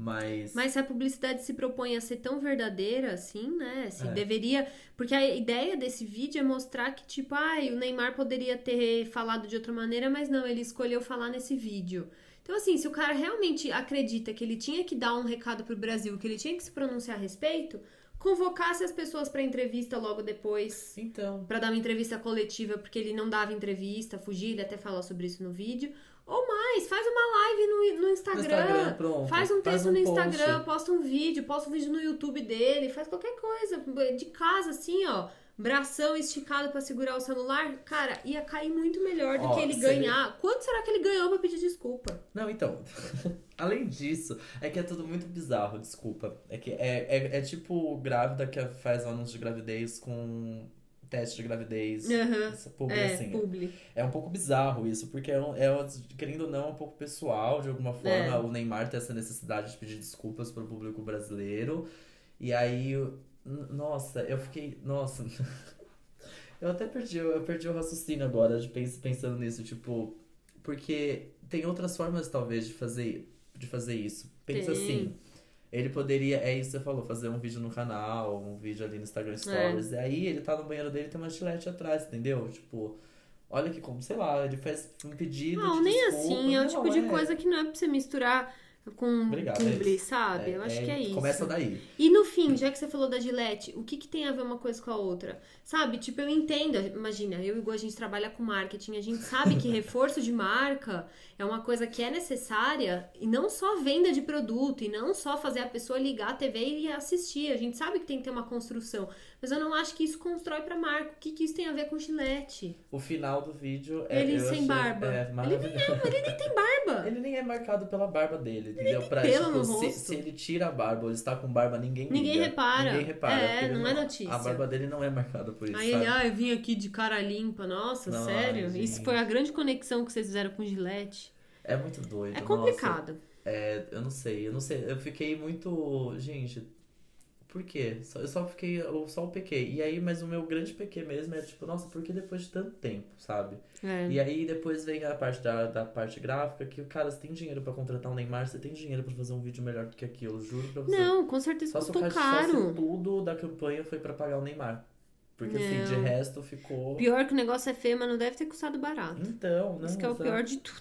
Mas. Mas se a publicidade se propõe a ser tão verdadeira assim, né? Se É. deveria. Porque a ideia desse vídeo é mostrar que, tipo, ai, o Neymar poderia ter falado de outra maneira, mas não, ele escolheu falar nesse vídeo. Então, assim, se o cara realmente acredita que ele tinha que dar um recado pro Brasil, que ele tinha que se pronunciar a respeito, convocasse as pessoas pra entrevista logo depois. Então. Pra dar uma entrevista coletiva, porque ele não dava entrevista, fugia, ele até falou sobre isso no vídeo. Ou mais, faz uma live no, no Instagram. No Instagram, pronto. Faz um texto um no post. Instagram, posta um vídeo, posta um vídeo no YouTube dele, faz qualquer coisa. De casa, assim, ó. Bração esticado pra segurar o celular. Cara, ia cair muito melhor do Ó, que ele ganhar. Quanto será que ele ganhou pra pedir desculpa? Não, então. Além disso, é que é tudo muito bizarro, desculpa. É que é, é, é tipo grávida que faz anúncio de gravidez com teste de gravidez. Aham. Essa publi, É, assim. publi. É um pouco bizarro isso, porque é, um- é, querendo ou não, é um pouco pessoal, de alguma forma. É. O Neymar tem essa necessidade de pedir desculpas pro público brasileiro. E aí, nossa, eu fiquei. Nossa. Eu até perdi, eu perdi o raciocínio agora de pens- pensando nisso, tipo. Porque tem outras formas, talvez, de fazer, de fazer isso. Pensa Tem. assim. Ele poderia, é isso que você falou, fazer um vídeo no canal, um vídeo ali no Instagram Stories. E aí ele tá no banheiro dele e tem uma gilete atrás, entendeu? Tipo, olha que como, sei lá, ele faz um pedido. Não, nem desculpa. assim. É o tipo de é- coisa que não é pra você misturar com Obrigado, publi, é- sabe? Eu acho que é isso. Começa daí. E no fim, já que você falou da Gillette, o que, que tem a ver uma coisa com a outra? Sabe, tipo, eu entendo, imagina, eu e o Gu, a gente trabalha com marketing, a gente sabe que reforço de marca é uma coisa que é necessária e não só venda de produto, e não só fazer a pessoa ligar a TV e assistir. A gente sabe que tem que ter uma construção, mas eu não acho que isso constrói pra marca. O que, que isso tem a ver com Gillette? O final do vídeo é. Ele sem achei- barba. É, Ele maravilhoso. Ele nem tem barba! Ele nem é marcado pela barba dele, entendeu? Pra, tipo, se, se ele tira a barba ou ele está com barba, ninguém Ninguém liga. repara. Ninguém repara. É, ele não é notícia. A barba dele não é marcada por isso, Aí sabe? ele, ah, eu vim aqui de cara limpa. Nossa, Não, sério? Isso foi a grande conexão que vocês fizeram com Gillette. É muito doido. É nossa. complicado. É, eu não sei, eu não sei. Eu fiquei muito. Gente, por quê? Eu só fiquei. Eu só o pequei. E aí, mas o meu grande pequei mesmo é tipo, nossa, por que depois de tanto tempo, sabe? É. E aí depois vem a parte da, da parte gráfica, que, cara, você tem dinheiro pra contratar um Neymar, você tem dinheiro pra fazer um vídeo melhor do que aquilo, juro pra você. Não, com certeza Só custou ca- só se caro. tudo da campanha foi pra pagar o Neymar. Porque assim, de Não. resto ficou. Pior que o negócio é feio, mas não deve ter custado barato. Então, não. Isso que é o pior de tudo.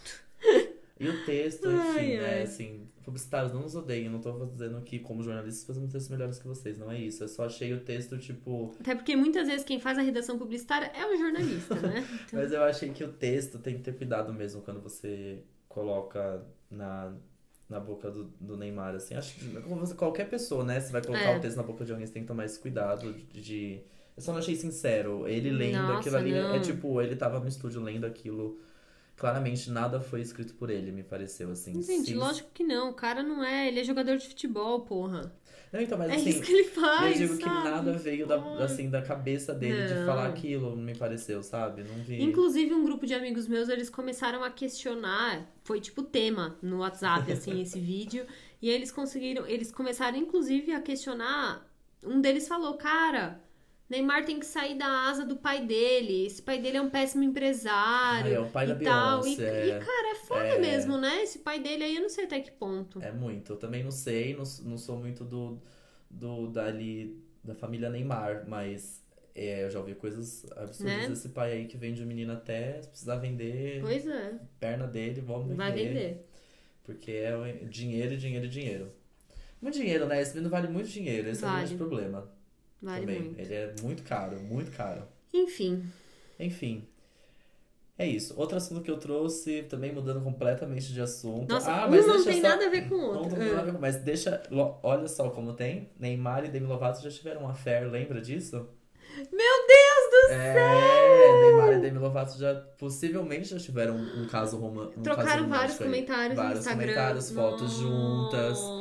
E o texto, enfim, ai. né? Assim, publicitários não nos odeiem. Não tô dizendo que, como jornalistas, fazemos textos melhores que vocês. Não é isso. Eu só achei o texto, tipo. Até porque muitas vezes quem faz a redação publicitária é o jornalista, né? Então, Mas eu achei que o texto tem que ter cuidado mesmo quando você coloca na, na boca do, do Neymar, assim. Acho que você- qualquer pessoa, né? Você vai colocar É. o texto na boca de alguém, você tem que tomar esse cuidado de. de- Eu só não achei sincero. Ele lendo Nossa, aquilo ali. não. É tipo, ele tava no estúdio lendo aquilo. Claramente nada foi escrito por ele, me pareceu, assim. gente, Sim. lógico que não. O cara não é. Ele é jogador de futebol, porra. Não, então, mas é assim. isso que ele faz. Eu digo que sabe? nada veio da, assim, da cabeça dele de Não. falar aquilo, me pareceu, sabe? Não vi. Inclusive, um grupo de amigos meus, eles começaram a questionar, foi tipo tema no WhatsApp, assim, esse vídeo, e eles conseguiram, eles começaram, inclusive, a questionar, um deles falou, cara, Neymar tem que sair da asa do pai dele, esse pai dele é um péssimo empresário, Ah, é o pai e da tal, e, Beyoncé, e, cara, é foda é. mesmo, né, esse pai dele aí, eu não sei até que ponto. É muito. Eu também não sei, não, não sou muito do, do dali, da família Neymar, mas é, eu já ouvi coisas absurdas Né? desse pai aí que vende o menino até se precisar vender Pois é, perna dele, vamos vai vender. Porque é dinheiro, dinheiro, dinheiro. Muito dinheiro, né? Esse menino vale muito dinheiro, esse é o Vale. grande problema Vale também. muito. Ele é muito caro, muito caro. Enfim, Enfim. É isso. Outro assunto que eu trouxe, também mudando completamente de assunto. nossa, ah, um mas não deixa tem só- nada a ver com o Não outro. tem nada a ver, mas deixa. Olha só como tem. Neymar e Demi Lovato já tiveram uma affair, lembra disso? Meu Deus do É, Neymar e Demi Lovato já possivelmente já tiveram um, um caso romântico. Um Trocaram caso vários comentários no Vários Instagram. comentários, fotos juntas, Nossa.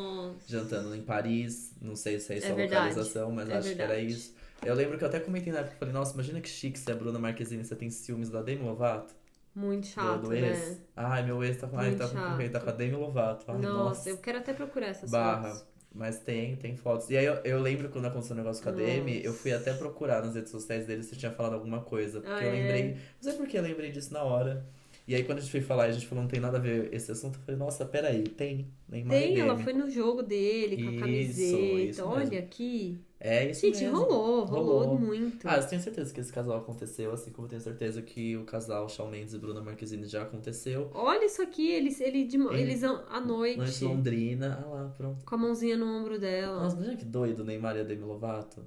Jantando em Paris. Não sei se é isso É a verdade. localização, mas É acho que era verdade. isso. Eu lembro que eu até comentei na época, falei, nossa, imagina que chique se a Bruna Marquezine você tem ciúmes da Demi Lovato. Muito do, chato, do ex. né? Ai, meu ex tá com, ai, tá com, chato. tá com a Demi Lovato. Ai, nossa, nossa. eu quero até procurar essas Barra. fotos. Mas tem, tem fotos. E aí eu, eu lembro quando aconteceu o negócio com a Demi, eu fui até procurar nas redes sociais dele se tinha falado alguma coisa. Porque Ah, eu é? lembrei. Não sei por que eu lembrei disso na hora. E aí quando a gente foi falar, a gente falou, não tem nada a ver esse assunto. Eu falei, nossa, peraí, tem. Neymar Tem, ela foi no jogo dele, com a camiseta. isso Olha mesmo. aqui. É isso Gente, mesmo. rolou, rolou, Rolou. muito. Ah, eu tenho certeza que esse casal aconteceu, assim como eu tenho certeza que o casal Shawn Mendes e Bruna Marquezine já aconteceu. Olha isso aqui, eles, ele de, Ele- eles à noite, Noite Londrina. Ah lá, pronto. com a mãozinha no ombro dela. Nossa, imagina que doido, Neymar e a Demi Lovato.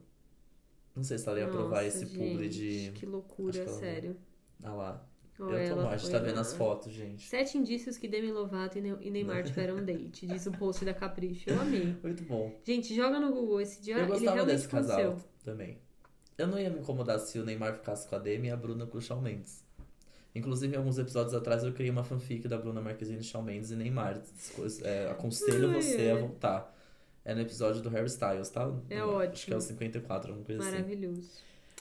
Não sei se ela ia aprovar Nossa, esse publi gente, de. Que loucura, sério. Ah lá. Olha, eu tô mal, a gente tá vendo as fotos, gente. Sete indícios que Demi Lovato e Ne- e Neymar tiveram um date, diz o post da Capricho. Eu amei. Muito bom. Gente, joga no Google esse dia. eu ele gostava realmente desse casal também. Eu não ia me incomodar se o Neymar ficasse com a Demi e a Bruna com o Shawn Mendes. Inclusive, alguns episódios atrás, eu criei uma fanfic da Bruna Marquezine, Shawn Mendes e Neymar. É, aconselho você a voltar. É no episódio do Harry Styles, tá? É Acho ótimo. que é o 54, alguma coisa assim. Maravilhoso.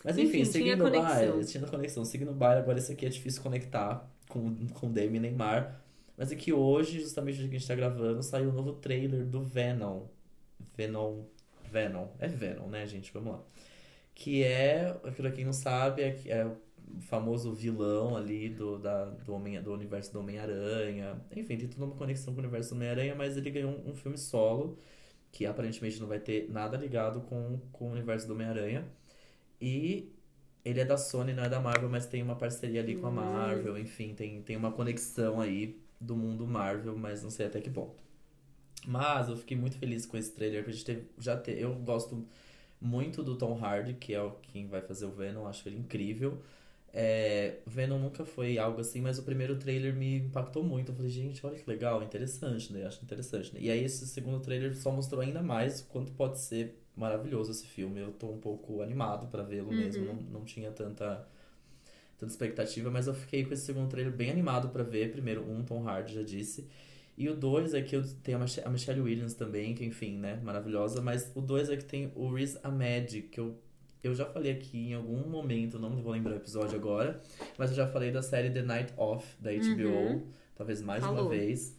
Mas Enfim, enfim, seguindo o baile, tinha conexão. Seguindo o baile, agora esse aqui é difícil conectar com, com Demi Neymar. Mas é que hoje, justamente dia que a gente tá gravando, saiu o novo trailer do Venom. Venom. Venom. É Venom, né, gente? Vamos lá. Que é, pra quem não sabe, é, é o famoso vilão ali do, da, do, Homem, do universo do Homem-Aranha. Enfim, tem toda uma conexão com o universo do Homem-Aranha, mas ele ganhou um, um filme solo, que aparentemente não vai ter nada ligado com, com o universo do Homem-Aranha. E ele é da Sony, não é da Marvel, mas tem uma parceria ali com a Hum. Marvel, enfim, tem, tem uma conexão aí do mundo Marvel, mas não sei até que ponto. Mas eu fiquei muito feliz com esse trailer, que a gente teve, já te, eu gosto muito do Tom Hardy, que é o quem vai fazer o Venom, acho ele incrível. É, Venom nunca foi algo assim, mas o primeiro trailer me impactou muito. Eu falei, gente, olha que legal, interessante, né? Acho interessante. Né? E aí esse segundo trailer só mostrou ainda mais o quanto pode ser maravilhoso esse filme. Eu tô um pouco animado pra vê-lo mesmo, não, não tinha tanta, tanta expectativa, mas eu fiquei com esse segundo trailer bem animado pra ver. Primeiro, um, Tom Hardy, já disse. E o dois é que eu tenho a Mich- a Michelle Williams também, que enfim, né, maravilhosa. Mas o dois é que tem o Riz Ahmed, que eu, eu já falei aqui em algum momento, não vou lembrar o episódio agora, mas eu já falei da série The Night Off, da HBO, Uhum. talvez mais Falou. uma vez.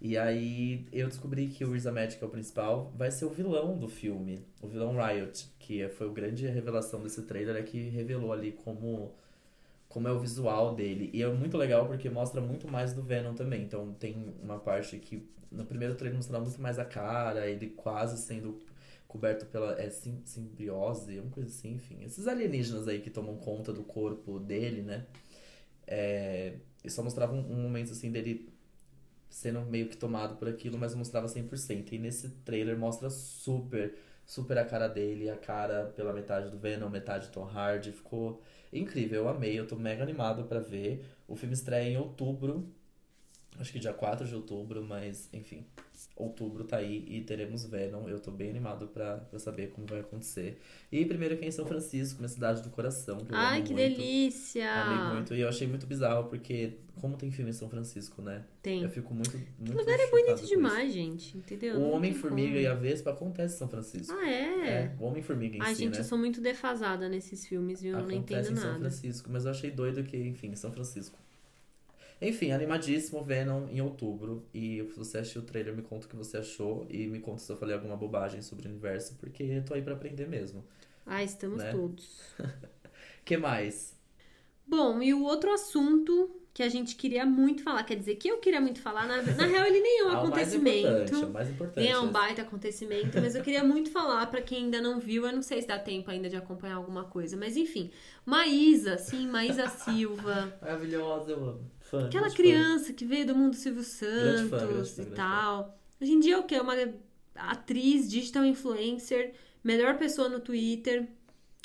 E aí eu descobri que o Riz Ahmed, que é o principal, vai ser o vilão do filme, o vilão Riot, que foi a grande revelação desse trailer, é que revelou ali como como é o visual dele. E é muito legal porque mostra muito mais do Venom também. Então tem uma parte que no primeiro trailer mostrava muito mais a cara, ele quase sendo coberto pela é, sim- simbiose, uma coisa assim, enfim. Esses alienígenas aí que tomam conta do corpo dele, né? É, e só mostrava um, um momento assim dele sendo meio que tomado por aquilo, mas mostrava 100%. E nesse trailer mostra super, super a cara dele, a cara pela metade do Venom, metade do Tom Hardy. Ficou incrível, eu amei, eu tô mega animado pra ver. O filme estreia em outubro, acho que dia 4 de outubro, mas enfim, outubro tá aí e teremos Venom. Eu tô bem animado pra, pra saber como vai acontecer. E primeiro aqui em São Francisco, minha cidade do coração. Que Ai, que muito. delícia! Amei muito. E eu achei muito bizarro, porque como tem filme em São Francisco, né? Tem. Eu fico muito, muito O lugar é bonito demais, gente, entendeu? O Homem-Formiga e a Vespa acontece em São Francisco. Ah, é? É, o Homem-Formiga em Ai, si, gente, né? eu sou muito defasada nesses filmes, viu? Eu não Acontece entendo em São nada. Francisco, mas eu achei doido que, enfim, São Francisco. Enfim, animadíssimo Venom em outubro. E se você assistiu o trailer, me conta o que você achou. E me conta se eu falei alguma bobagem sobre o universo, porque eu tô aí pra aprender mesmo. Ah, estamos Né? todos. que mais? Bom, e o outro assunto que a gente queria muito falar, quer dizer, que eu queria muito falar, na, na real ele nem é um Ah, o mais acontecimento. importante, o mais importante. Nem é um baita acontecimento, mas eu queria muito falar pra quem ainda não viu. Eu não sei se dá tempo ainda de acompanhar alguma coisa, mas enfim. Maísa, sim, Maísa Silva. Maravilhosa, eu amo. Fã, Aquela grande fã. criança que veio do mundo Silvio Grande fã, Santos grande e grande tal. Hoje em dia é o quê? É Uma atriz, digital influencer, melhor pessoa no Twitter.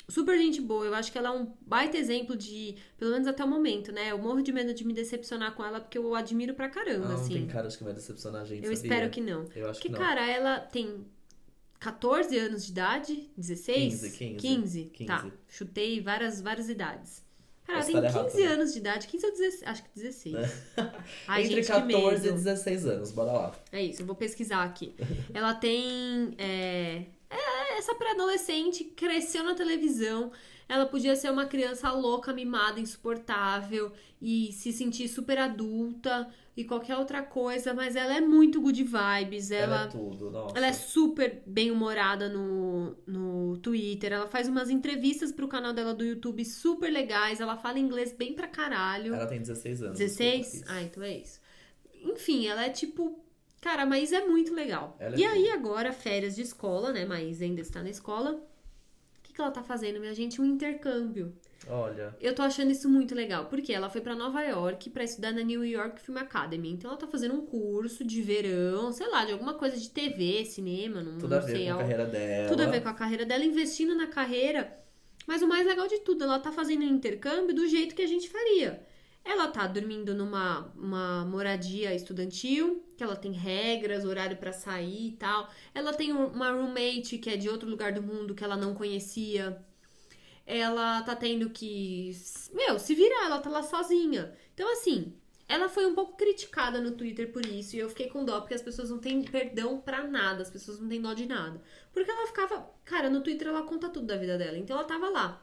Super gente boa, eu acho que ela é um baita exemplo de, pelo menos até o momento, né? Eu morro de medo de me decepcionar com ela porque eu admiro pra caramba, Ah, assim. tem cara de que vai decepcionar a gente, eu sabia? espero que não. Eu acho Porque, que não. cara, ela tem 14 anos de idade, 16? 15, 15. 15, 15. tá. Chutei várias, várias idades. Cara, ela tem estar 15 errado, né? anos de idade, 15 ou 16, acho que 16. Ai, Entre gente, 14 que e medo. 16 anos, bora lá. É isso, eu vou pesquisar aqui. Ela tem. É, é, essa pré-adolescente cresceu na televisão. Ela podia ser uma criança louca, mimada, insuportável e se sentir super adulta e qualquer outra coisa, mas ela é muito good vibes. Ela, Ela é tudo, nossa. ela é super bem humorada no, no Twitter. Ela faz umas entrevistas pro canal dela do YouTube super legais. Ela fala inglês bem pra caralho. Ela tem 16 anos. 16? desculpa, Ah, então é isso. Enfim, ela é tipo. Cara, a Maísa é muito legal. Ela é e aí, agora, férias de escola, né? Maísa ainda está na escola. O que, que ela tá fazendo, minha gente? Um intercâmbio. Olha, Eu tô achando isso muito legal, porque ela foi pra Nova York pra estudar na New York Film Academy. Então ela tá fazendo um curso de verão, sei lá, de alguma coisa de TV, cinema, não, tudo não a ver sei. com a carreira dela. tudo a ver com a carreira dela, investindo na carreira. Mas o mais legal de tudo, ela tá fazendo um intercâmbio do jeito que a gente faria. Ela tá dormindo numa uma moradia estudantil, que ela tem regras, horário pra sair e tal. Ela tem um- uma roommate que é de outro lugar do mundo que ela não conhecia. Ela tá tendo que, meu, se virar, ela tá lá sozinha. Então assim, ela foi um pouco criticada no Twitter por isso, e eu fiquei com dó porque as pessoas não têm perdão pra nada, as pessoas não têm dó de nada. Porque ela ficava, cara, no Twitter ela conta tudo da vida dela. Então ela tava lá.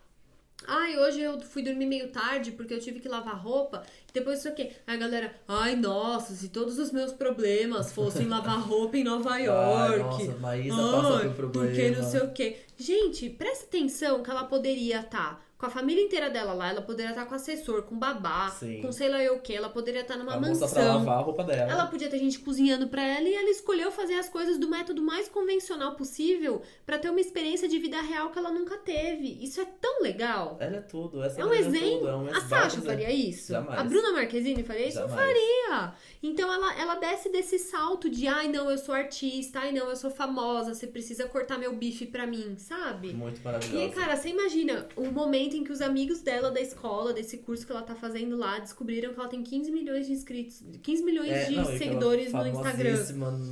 Ai, hoje eu fui dormir meio tarde porque eu tive que lavar roupa. Depois isso aqui. Aí a galera, ai, nossa, se todos os meus problemas fossem lavar roupa em Nova Ai, York. nossa, Maísa passa Ai, por problema. porque não sei o quê. Gente, presta atenção que ela poderia estar com a família inteira dela lá, ela poderia estar com assessor, com babá, Sim. com sei lá eu o quê, ela poderia estar numa a moça pra mansão. lavar a roupa dela. Ela podia ter gente cozinhando pra ela e ela escolheu fazer as coisas do método mais convencional possível pra ter uma experiência de vida real que ela nunca teve. Isso é tão legal. Ela é tudo. Essa É um menina exemplo. é um a Sasha faria isso? Jamais. A Bruna Marquezine faria isso? Não Jamais. faria. Então ela, ela desce desse salto de ai não, eu sou artista, ai não, eu sou famosa, você precisa cortar meu bife pra mim, sabe? Muito E maravilhosa. aí, cara, você imagina o momento em que os amigos dela da escola, desse curso que ela tá fazendo lá, descobriram que ela tem 15 milhões de inscritos, 15 milhões É, de não, seguidores no Instagram.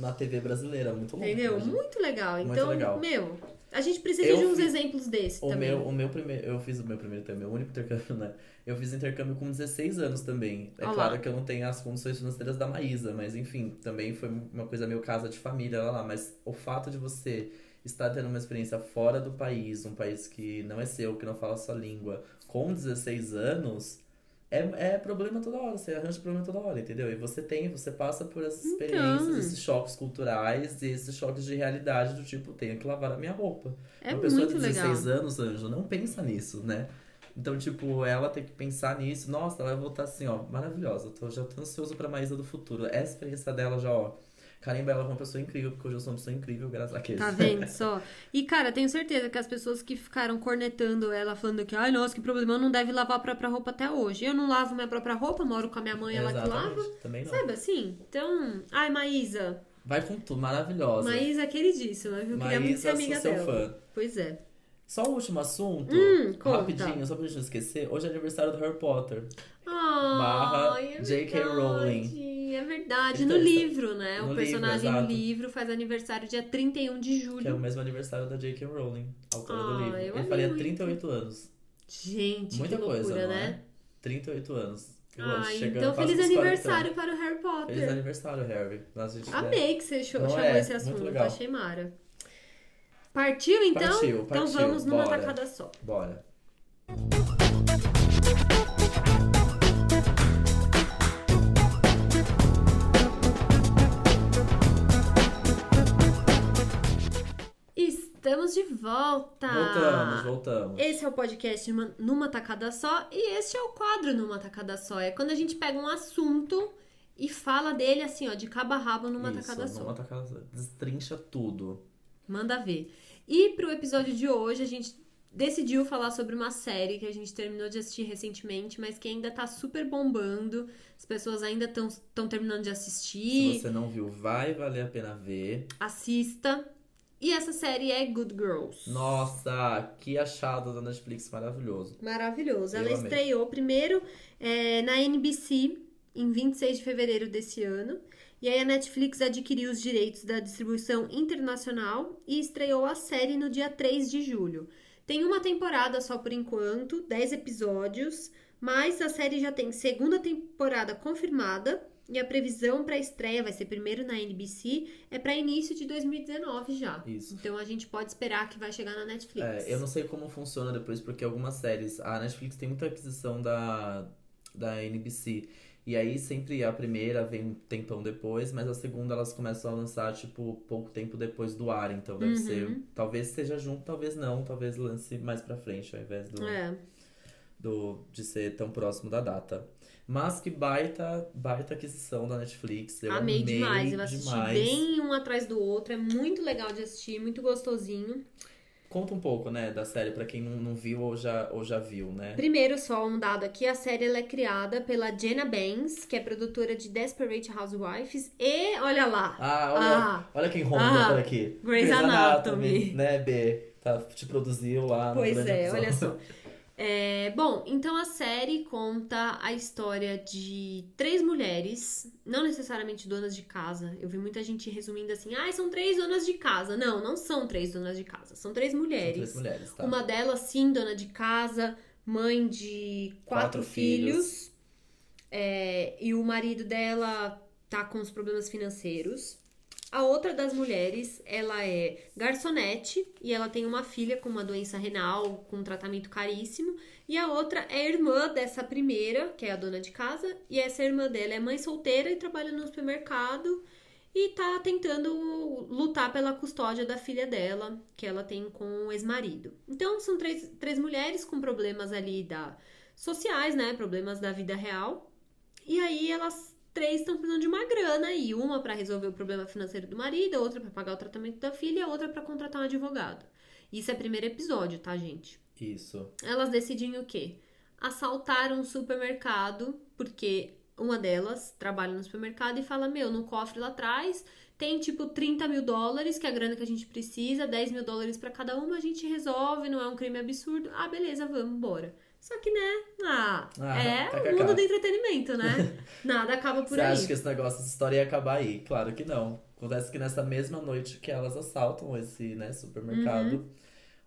na TV brasileira, muito louco. Entendeu? imagina. Muito legal. Muito Então, legal. meu, a gente precisa Eu de uns fiz- exemplos desses O também. meu, o meu primeiro, eu fiz o meu primeiro intercâmbio, meu único intercâmbio, né? Eu fiz intercâmbio com 16 anos também. É Olha claro que eu não tenho as condições financeiras da Maísa, mas enfim, também foi uma coisa meio casa de família lá, lá. Mas o fato de você estar tendo uma experiência fora do país, um país que não é seu, que não fala a sua língua, com 16 anos, é, é problema toda hora, você arranja problema toda hora, entendeu? E você tem, você passa por essas Então. experiências, esses choques culturais e esses choques de realidade do tipo, tenho que lavar a minha roupa. É Uma pessoa de 16 legal. anos, Anjo, não pensa nisso, né? Então, tipo, ela tem que pensar nisso. Nossa, ela vai voltar assim, ó, maravilhosa. Eu tô, já tô ansioso pra Maísa do futuro. Essa experiência dela já, ó. Carimba, ela é uma pessoa incrível, porque hoje eu sou uma pessoa incrível, graças a Deus. Tá vendo só? E, cara, tenho certeza que as pessoas que ficaram cornetando ela, falando que, ai, nossa, que problema, não deve lavar a própria roupa até hoje. Eu não lavo minha própria roupa, moro com a minha mãe, ela que Exatamente, lava. Também não. Sabe assim? Então, ai, Maísa. Vai com tudo, maravilhosa. Maísa é queridíssima, viu? Queria muito ser Maísa, amiga sou seu dela. fã. Pois é. Só o último assunto, Hum, conta. rapidinho, só pra gente não esquecer. Hoje é aniversário do Harry Potter. Barra Barra J.K. Rowling. É verdade, Então, no isso- livro, né? no o personagem livro, no exato. livro faz aniversário dia 31 de julho. Que é o mesmo aniversário da J.K. Rowling, autora do Ah, livro. eu Ele faria muito. 38 anos. Gente, Muita que loucura, coisa, não né? é? 38 anos. Eu Ah, então feliz nos 40 aniversário para o Harry. Potter. Feliz aniversário, Harry. Nossa, gente, né? Amei que você chamou é? esse assunto, legal. achei mara. Partiu então? Partiu, então partiu, vamos numa bora. tacada só. Bora. Estamos de volta! Voltamos, voltamos. Esse é o podcast numa, tacada só e este é o quadro numa tacada só. É quando a gente pega um assunto e fala dele assim, ó, de cabo a rabo numa Isso, tacada só. numa tacada só. Destrincha tudo. Manda ver. E pro episódio de hoje, a gente decidiu falar sobre uma série que a gente terminou de assistir recentemente, mas que ainda tá super bombando. As pessoas ainda estão terminando de Se assistir. você não viu, vai valer a pena ver. Assista. E essa série é Good Girls. Nossa, que achado da Netflix maravilhoso. Maravilhoso. Ela Eu amei. estreou primeiro é, na NBC em 26 de fevereiro desse ano. E aí a Netflix adquiriu os direitos da distribuição internacional e estreou a série no dia 3 de julho. Tem uma temporada só por enquanto, 10 episódios, mas a série já tem segunda temporada confirmada E a previsão para estreia vai ser primeiro na NBC, é para início de 2019 já. Isso. Então a gente pode esperar que vai chegar na Netflix. É, eu não sei como funciona depois, porque algumas séries. A Netflix tem muita aquisição da, da NBC. E aí sempre a primeira vem um tempão depois, mas a segunda elas começam a lançar, tipo, pouco tempo depois do ar. Então deve Uhum. ser. Talvez esteja junto, talvez não. Talvez lance mais pra frente, ao invés do, É. do, de ser tão próximo da data. Mas que baita, baita aquisição da Netflix. Eu Amei amei demais. Eu assisti demais. bem um atrás do outro. É muito legal de assistir, muito gostosinho. Conta um pouco, né, da série pra quem não, não viu ou já, ou já viu, né? Primeiro, só um dado aqui, a série ela é criada pela Jenna Banks, que é produtora de Desperate Housewives, e olha lá, Ah, olha, Ah. olha quem ronda Ah. por aqui. Grey's Anatomy. Né, B? Tá, te produziu lá no Pois é, episódio. olha só. É, bom, então a série conta a história de três mulheres, não necessariamente donas de casa. Eu vi muita gente resumindo assim, ah, são três donas de casa. Não, não são três donas de casa, são três São mulheres. três mulheres, tá? Uma delas, sim, dona de casa, mãe de quatro, Quatro filhos. É, e o marido dela tá com os problemas financeiros. A outra das mulheres, ela é garçonete e ela tem uma filha com uma doença renal, com um tratamento caríssimo. E a outra é irmã dessa primeira, que é a dona de casa, e essa irmã dela é mãe solteira e trabalha no supermercado e tá tentando lutar pela custódia da filha dela, que ela tem com o ex-marido. Então, são três, três mulheres com problemas ali da sociais, né? Problemas da vida real. E aí elas três estão precisando de uma grana aí, uma pra resolver o problema financeiro do marido, outra pra pagar o tratamento da filha outra pra contratar um advogado. Isso é primeiro episódio, tá, gente? Isso. Elas decidem o quê? Assaltar um supermercado, porque uma delas trabalha no supermercado e fala: Meu, no cofre lá atrás tem tipo 30 mil dólares, que é a grana que a gente precisa, 10 mil dólares pra cada uma, a gente resolve, não é um crime absurdo. Ah, beleza, vamos embora. Só que, né? Ah, Ah, é kkk. o mundo do entretenimento, né? Nada acaba por Você aí. acha que esse negócio, essa história ia acabar aí? Claro que não. Acontece que nessa mesma noite que elas assaltam esse né, supermercado, Uhum.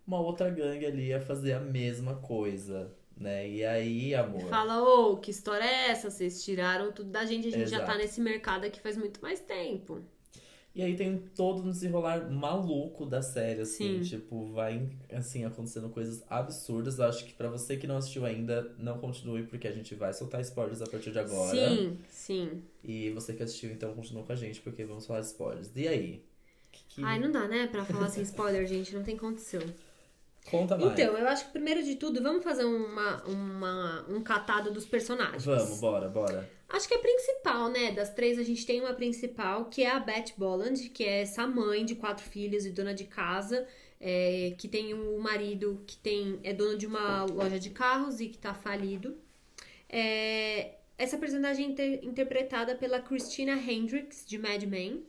uma outra gangue ali ia fazer a mesma coisa, né? E aí, amor? Fala, ô, que história é essa? Vocês tiraram tudo da gente, a gente já tá Exato. nesse mercado aqui faz muito mais tempo. E aí tem todo um desenrolar maluco da série, assim, Sim. tipo, vai, assim, acontecendo coisas absurdas. Eu acho que pra você que não assistiu ainda, não continue, porque a gente vai soltar spoilers a partir de agora. Sim, sim. E você que assistiu, então, continua com a gente, porque vamos falar spoilers. E aí? Que que- Ai, não dá, né, pra falar sem spoiler, gente, não tem condição. Conta mais. Então, eu acho que primeiro de tudo, vamos fazer uma, uma, um catado dos personagens. Vamos, bora, bora. Acho que a principal, né? Das três, a gente tem uma principal, que é a Beth Bolland, que é essa mãe de quatro filhos e dona de casa, é, que tem um marido que tem é dono de uma loja de carros e que tá falido. É, essa personagem é inter- interpretada pela Christina Hendricks, de Mad Men.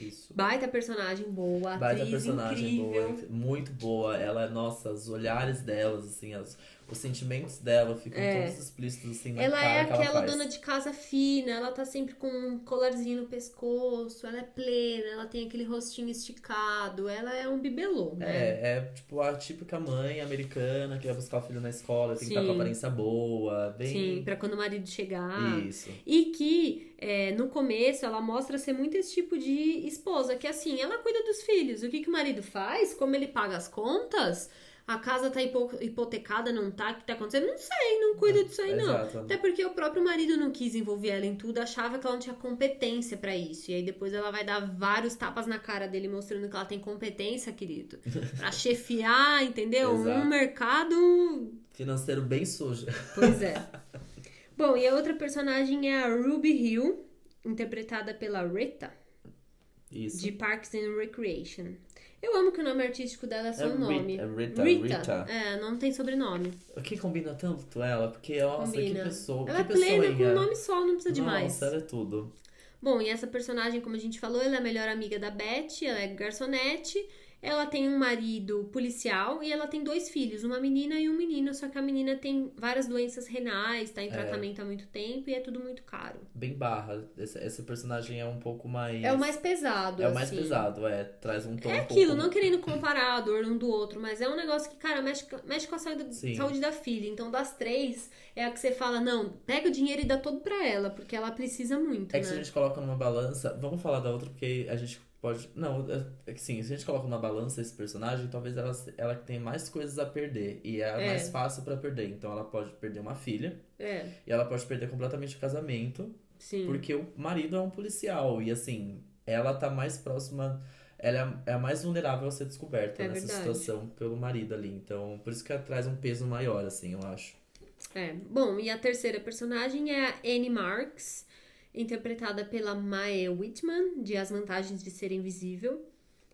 Isso. Baita personagem boa, Baita atriz personagem incrível. boa, muito boa. Ela, nossa, os olhares delas, assim, as- os sentimentos dela ficam É. todos explícitos, assim, na Ela cara é que ela aquela faz. dona de casa fina, ela tá sempre com um colarzinho no pescoço, ela é plena, ela tem aquele rostinho esticado, ela é um bibelô, né? É, é tipo a típica mãe americana que vai buscar o filho na escola, tem que estar com Sim. aparência boa, bem. Sim, pra quando o marido chegar. Isso. E que é, no começo ela mostra ser muito esse tipo de esposa, que assim, ela cuida dos filhos. O que, que o marido faz? Como ele paga as contas? A casa tá hipo- hipotecada, não tá? O que tá acontecendo? Não sei, não cuida disso aí, não. Exato. Até porque o próprio marido não quis envolver ela em tudo, achava que ela não tinha competência pra isso. E aí depois ela vai dar vários tapas na cara dele, mostrando que ela tem competência, querido. Pra chefiar, entendeu? Exato. Um mercado. Financeiro bem sujo. Pois é. Bom, e a outra personagem é a Ruby Hill, interpretada pela Rita, Isso. de Parks and Recreation. Eu amo que o nome artístico dela é só É um nome. Rita, Rita, Rita. É, não tem sobrenome. O que combina tanto ela? Porque, nossa, Combina. que pessoa. Ela é que plena pessoinha. com um nome só, não precisa de mais. Nossa, ela é tudo. Bom, e essa personagem, como a gente falou, ela é a melhor amiga da Beth, ela é garçonete. Ela tem um marido policial e ela tem dois filhos, uma menina e um menino, só que a menina tem várias doenças renais, tá em tratamento há muito tempo e é tudo muito caro. Bem barra. Esse, esse personagem é um pouco mais. É o mais pesado, É o mais assim. pesado, é. Traz um tom É um aquilo, pouco... não querendo comparar a dor um do outro, mas é um negócio que, cara, mexe, com- mexe com a saúde, Sim. saúde da filha. Então, das três, é a que você fala, não, pega o dinheiro e dá todo pra ela, porque ela precisa muito, É que se a né? gente coloca numa balança. Vamos falar da outra, porque a gente pode. Não, é que sim, se a gente coloca numa balança esse personagem, talvez ela, ela tem mais coisas a perder. E é, É. mais fácil pra perder. Então ela pode perder uma filha. É, E ela pode perder completamente o casamento. sim. Porque o marido é um policial. E assim, ela tá mais próxima. Ela é a- é a mais vulnerável a ser descoberta É nessa verdade. situação pelo marido ali. Então, por isso que ela traz um peso maior, assim, eu acho. É, bom, e a terceira personagem é a Annie Marks, interpretada pela Mae Whitman, de As Vantagens de Ser Invisível.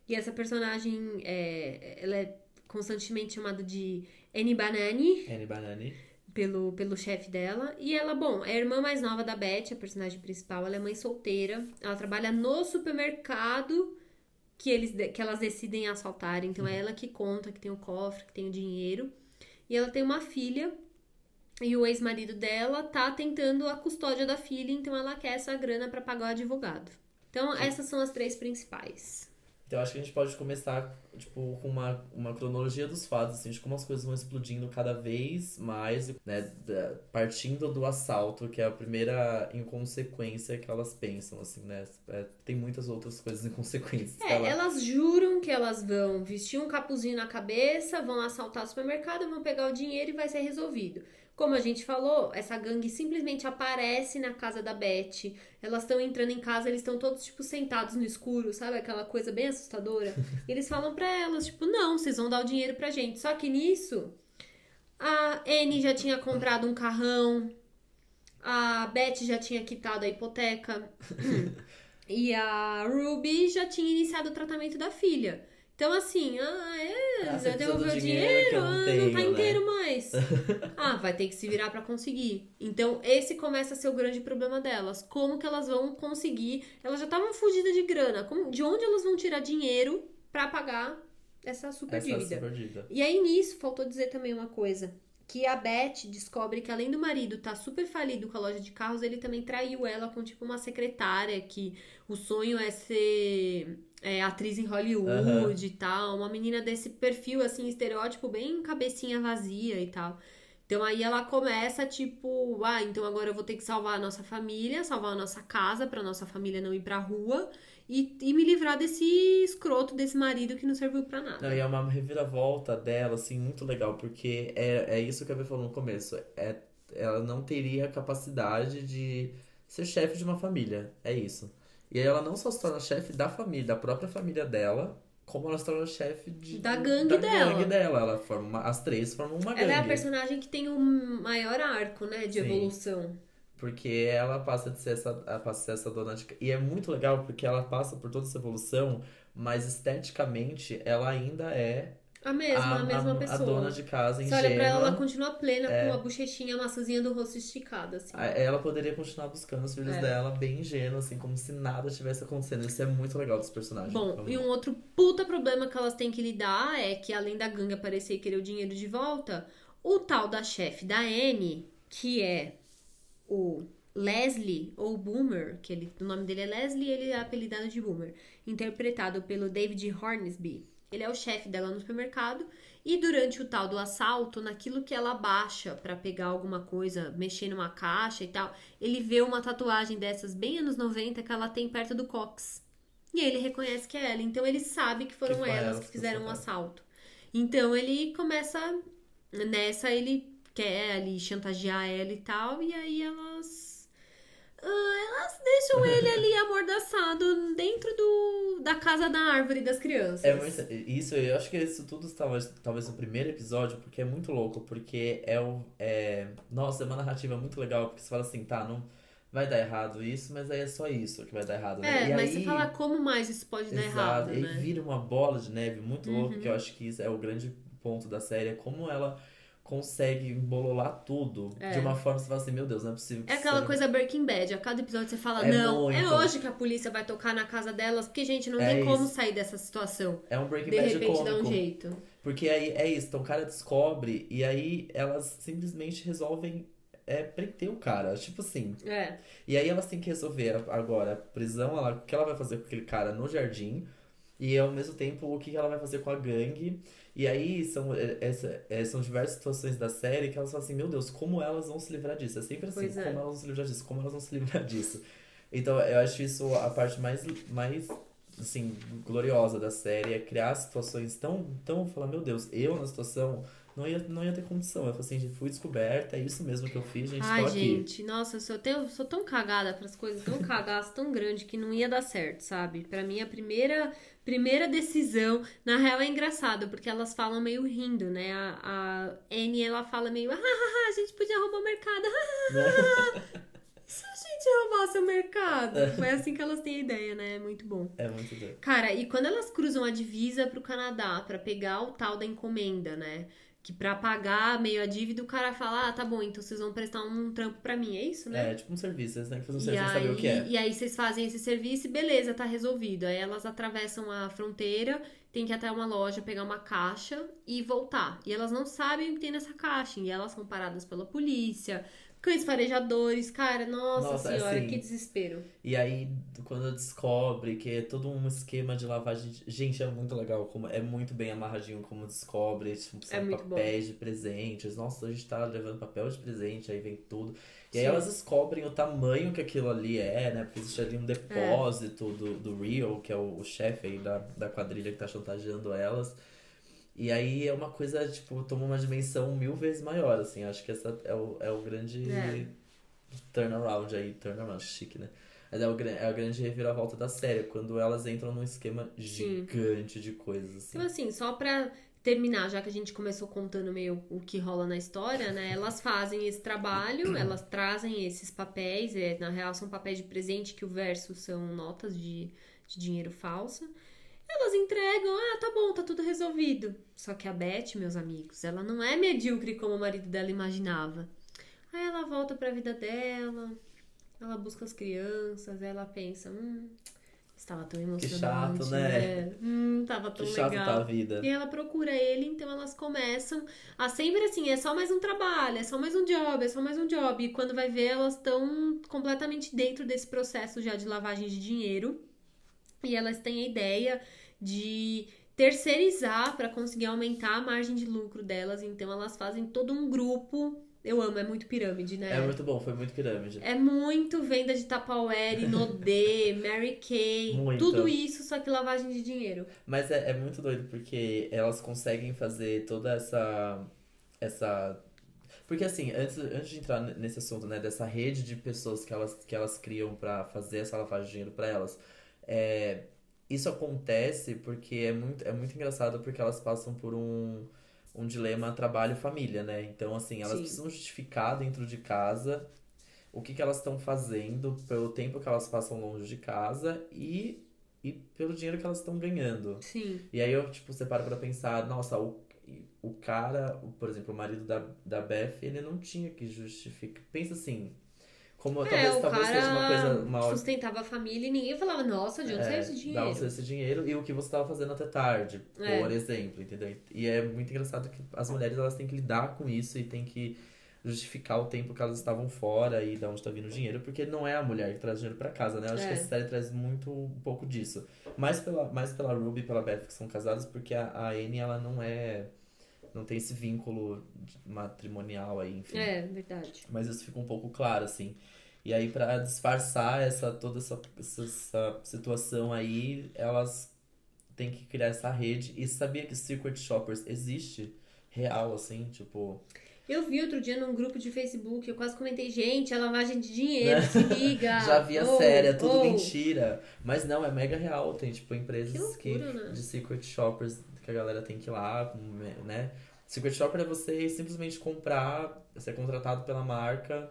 E essa personagem, é, ela é constantemente chamada de Annie Banani, Annie Banani. pelo, pelo chefe dela. E ela, bom, é a irmã mais nova da Beth, a personagem principal. Ela é mãe solteira. Ela trabalha no supermercado que, eles, que elas decidem assaltar. Então é ela que conta, que tem o cofre, que tem o dinheiro. E ela tem uma filha. E o ex-marido dela tá tentando a custódia da filha, então ela quer essa grana pra pagar o advogado. Então, essas são as três principais. Então acho que a gente pode começar, tipo, com uma, uma cronologia dos fatos, assim, de como as coisas vão explodindo cada vez mais, né? partindo do assalto, que é a primeira inconsequência que elas pensam, assim, né? É, tem muitas outras coisas inconsequentes. que É, ela- elas juram que elas vão vestir um capuzinho na cabeça, vão assaltar o supermercado, vão pegar o dinheiro e vai ser resolvido. Como a gente falou, essa gangue simplesmente aparece na casa da Beth. Elas estão entrando em casa, eles estão todos, tipo, sentados no escuro, sabe? Aquela coisa bem assustadora. E eles falam pra elas, tipo, não, vocês vão dar o dinheiro pra gente. Só que nisso, a Anne já tinha comprado um carrão, a Beth já tinha quitado a hipoteca. E a Ruby já tinha iniciado o tratamento da filha. Então, assim, ah, é, Ah, você devolveu o dinheiro não ah, não tá tenho, né? inteiro mais. ah, vai ter que se virar pra conseguir. Então, esse começa a ser o grande problema delas. Como que elas vão conseguir? Elas já estavam fugidas de grana. Como- de onde elas vão tirar dinheiro pra pagar essa super Essa dívida? super dívida. E aí nisso, faltou dizer também uma coisa. Que a Beth descobre que além do marido tá super falido com a loja de carros, ele também traiu ela com tipo uma secretária que o sonho é ser é, atriz em Hollywood Aham. e tal. Uma menina desse perfil, assim, estereótipo, bem cabecinha vazia e tal. Então aí ela começa, tipo, ah, então agora eu vou ter que salvar a nossa família, salvar a nossa casa pra nossa família não ir pra rua e, e me livrar desse escroto, desse marido que não serviu pra nada. Não, e é uma reviravolta dela, assim, muito legal, porque é, é isso que a Bê falou no começo. É, ela não teria capacidade de ser chefe de uma família. É isso. E aí ela não só se torna chefe da família, da própria família dela, como ela se torna chefe de, Da gangue da dela. gangue dela. Ela forma uma- as três formam uma gangue. Ela é a personagem que tem o maior arco, né, de Sim. evolução. Porque ela passa de ser essa, passa ser essa dona de. E é muito legal porque ela passa por toda essa evolução, mas esteticamente ela ainda é A mesma, a, mesma a pessoa. dona de casa Você olha pra ela, ingênua. ela continua plena, É. com a bochechinha, a maçãzinha do rosto esticada, assim. A- Ela poderia continuar buscando os filhos É. dela bem ingênua, assim, como se nada tivesse acontecendo. Isso é muito legal dos personagens. Bom, e um outro puta problema que elas têm que lidar é que, além da gangue aparecer e querer o dinheiro de volta, o tal da chefe da Anne, que é o Leslie, ou Boomer, que ele, o nome dele é Leslie e ele é apelidado de Boomer, interpretado pelo David Hornsby. Ele é o chefe dela no supermercado e durante o tal do assalto, naquilo que ela baixa pra pegar alguma coisa, mexer numa caixa e tal, ele vê uma tatuagem dessas bem anos 90 que ela tem perto do cox. E ele reconhece que é ela. Então ele sabe que foram Que elas que fizeram o assaltaram. assalto. Então ele começa nessa, ele quer ali chantagear ela e tal, e aí elas. Elas deixam ele ali amordaçado dentro do, da casa da árvore das crianças. É muito, isso, eu acho que isso tudo talvez, talvez no primeiro episódio, porque é muito louco, porque é o. É, nossa, é uma narrativa muito legal, porque você fala assim, tá, não vai dar errado isso, mas aí é só isso que vai dar errado, né? É, E mas aí- você fala como mais isso pode dar Exato, errado, e aí né? Uhum. vira uma bola de neve muito louca, que eu acho que isso é o grande ponto da série, é como ela consegue embololar tudo É. de uma forma que você fala assim, meu Deus, não é possível que É aquela seja- coisa Breaking Bad. A cada episódio você fala, É não, é muito. hoje que a polícia vai tocar na casa delas, porque, gente, não É tem como isso. sair dessa situação. É um Breaking De Bad repente dá um cômico. jeito. Porque aí é isso, então o cara descobre e aí elas simplesmente resolvem é, prender o cara. Tipo assim. É. E aí elas têm que resolver agora a prisão, ela, o que ela vai fazer com aquele cara no jardim. E ao mesmo tempo o que ela vai fazer com a gangue. E aí são, é, essa, é, são diversas situações da série que elas falam assim, meu Deus, como elas vão se livrar disso? É sempre assim, Pois é. como elas vão se livrar disso? Como elas vão se livrar disso? Então eu acho isso a parte mais, mais assim, gloriosa da série, é criar situações tão, tão, falar, meu Deus, eu na situação não ia, não ia ter condição. Eu falei assim, gente, fui descoberta, é isso mesmo que eu fiz, gente, Ai, tô aqui. gente, nossa, eu sou, tenho- sou tão cagada pras coisas, tão cagaço, tão grande que não ia dar certo, sabe? Pra mim, a primeira, primeira decisão, na real é engraçado, porque elas falam meio rindo, né? A, a Annie, ela fala meio, ah, ah, ah, a gente podia roubar o mercado, ah, ah, e se a gente roubasse o mercado? Foi assim que elas têm a ideia, né? É muito bom. É muito doido. Cara, e quando elas cruzam a divisa pro Canadá pra pegar o tal da encomenda, né? Que pra pagar meio a dívida, o cara fala: Ah, tá bom, então vocês vão prestar um trampo pra mim, é isso, né? É tipo um serviço, eles têm que fazer um E serviço aí, saber o que é. e aí vocês fazem esse serviço e beleza, tá resolvido. Aí elas atravessam a fronteira, tem que ir até uma loja pegar uma caixa e voltar. E elas não sabem o que tem nessa caixa. E elas são paradas pela polícia, cães farejadores. Cara, nossa, Nossa, senhora, assim, que desespero. E aí, quando descobre que é todo um esquema de lavagem. de- Gente, é muito legal, como é muito bem amarradinho como descobre. Tipo, são É muito bom. papéis de presentes. Nossa, a gente tá levando papel de presente, aí vem tudo. E aí Sim. elas descobrem o tamanho que aquilo ali é, né? Porque existe ali um depósito do, do Rio, que é o, o chefe aí da, da quadrilha que tá chantageando elas. E aí é uma coisa, tipo, toma uma dimensão mil vezes maior, assim. Acho que essa é o, é o grande É. turnaround aí. Turnaround, chique, né? Mas é, o, é a grande reviravolta da série, quando elas entram num esquema gigante de coisas, assim. Então, assim, só pra terminar, já que a gente começou contando meio o que rola na história, né? Elas fazem esse trabalho, elas trazem esses papéis, é, na real são papéis de presente que o verso são notas de, de dinheiro falsa. Elas entregam, ah, tá bom, tá tudo resolvido. Só que a Beth, meus amigos, ela não é medíocre como o marido dela imaginava. Aí ela volta pra vida dela, ela busca as crianças, ela pensa, hum, estava tão emocionante, chato, né? Hum, tava tão Que chato legal. tá a vida. E ela procura ele, então elas começam a sempre assim, é só mais um trabalho, é só mais um job, é só mais um job. E quando vai ver, elas estão completamente dentro desse processo já de lavagem de dinheiro. E elas têm a ideia de terceirizar para conseguir aumentar a margem de lucro delas. Então elas fazem todo um grupo. Eu amo, é muito pirâmide, né? É muito bom, foi muito pirâmide. É muito venda de Tupperware, Inodê, Mary Kay, Muito. tudo isso, só que lavagem de dinheiro. Mas é, é muito doido porque elas conseguem fazer toda essa. essa. Porque assim, antes, antes de entrar nesse assunto, né, dessa rede de pessoas que elas, que elas criam pra fazer essa lavagem de dinheiro pra elas, é, isso acontece porque é muito, é muito engraçado porque elas passam por um, um dilema trabalho-família, né? Então, assim, elas Sim. precisam justificar dentro de casa o que, que elas estão fazendo pelo tempo que elas passam longe de casa e, e pelo dinheiro que elas estão ganhando. Sim. E aí eu, tipo, você para pra pensar, nossa, o, o cara, por exemplo, o marido da, da Beth, ele não tinha que justificar. Pensa assim, como É, talvez, talvez seja uma coisa uma sustentava a família e ninguém falava, nossa, de onde saiu esse dinheiro? você esse dinheiro e o que você estava fazendo até tarde, É. por exemplo, entendeu? E é muito engraçado que as mulheres elas têm que lidar com isso e têm que justificar o tempo que elas estavam fora e de onde está vindo o dinheiro, porque não é a mulher que traz dinheiro para casa, né? Eu acho É. que essa série traz muito um pouco disso. Mais pela, mais pela Ruby e pela Beth que são casadas, porque a, a Anne ela não é não tem esse vínculo matrimonial aí, enfim. É, verdade. Mas isso fica um pouco claro, assim. E aí, pra disfarçar essa, toda essa, essa, situação aí, elas têm que criar essa rede. E sabia que Secret Shoppers existe? Real, assim, tipo... Eu vi outro dia num grupo de Facebook, eu quase comentei, gente, é lavagem de dinheiro, se liga. Já vi a Oh, série, é tudo oh. mentira. Mas não, é mega real. Tem, tipo, empresas Que loucura, né? de Secret Shoppers que a galera tem que ir lá, né? Secret Shopper é você simplesmente comprar, ser contratado pela marca,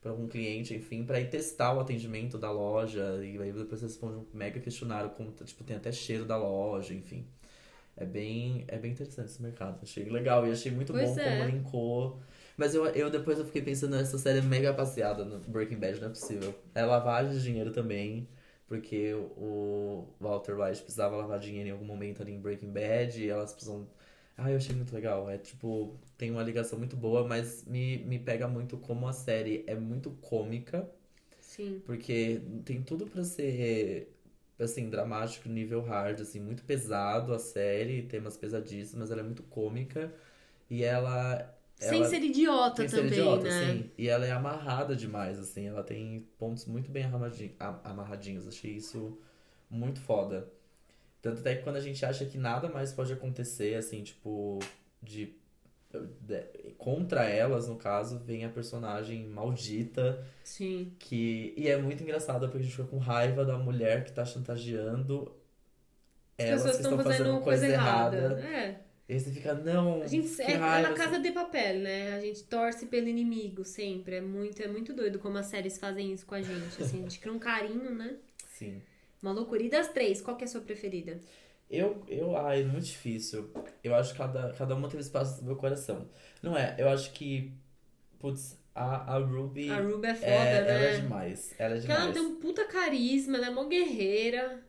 por algum cliente, enfim, pra ir testar o atendimento da loja. E aí depois você responde um mega questionário, como, tipo, tem até cheiro da loja, enfim. É bem, é bem interessante esse mercado. Achei legal e achei muito Pois bom é. como linkou. Mas eu, eu depois eu fiquei pensando nessa série mega passeada no Breaking Bad, não é possível. É lavagem de dinheiro também, porque o Walter White precisava lavar dinheiro em algum momento ali em Breaking Bad e elas precisam. Ah, eu achei muito legal. É tipo, tem uma ligação muito boa, mas me, me pega muito como a série é muito cômica. Sim. Porque tem tudo pra ser, assim, dramático, nível hard, assim, muito pesado a série, temas pesadíssimos, mas ela é muito cômica e ela... Sem ela ser idiota tem que ser também, idiota, né? assim, e ela é amarrada demais, assim, ela tem pontos muito bem amarradinhos, achei isso muito foda. Tanto até que quando a gente acha que nada mais pode acontecer, assim, tipo, de... de- Contra elas, no caso, vem a personagem maldita Sim. que, e é muito engraçado porque a gente fica com raiva da mulher que tá chantageando As elas que estão estão fazendo coisa errada. É. E aí você fica, não, A gente é, é raiva. na casa de papel, né? A gente torce pelo inimigo sempre. É muito, é muito doido como as séries fazem isso com a gente. Assim, a gente cria um carinho, né? Sim. Uma loucura. E das três, qual que é a sua preferida? Eu, eu, ai, é muito difícil. Eu acho que cada, cada uma teve espaço no meu coração. Não é, eu acho que, putz, a, a Ruby, A Ruby é foda, é, né? ela é demais. Ela é Porque ela demais. tem um puta carisma, ela é mó guerreira.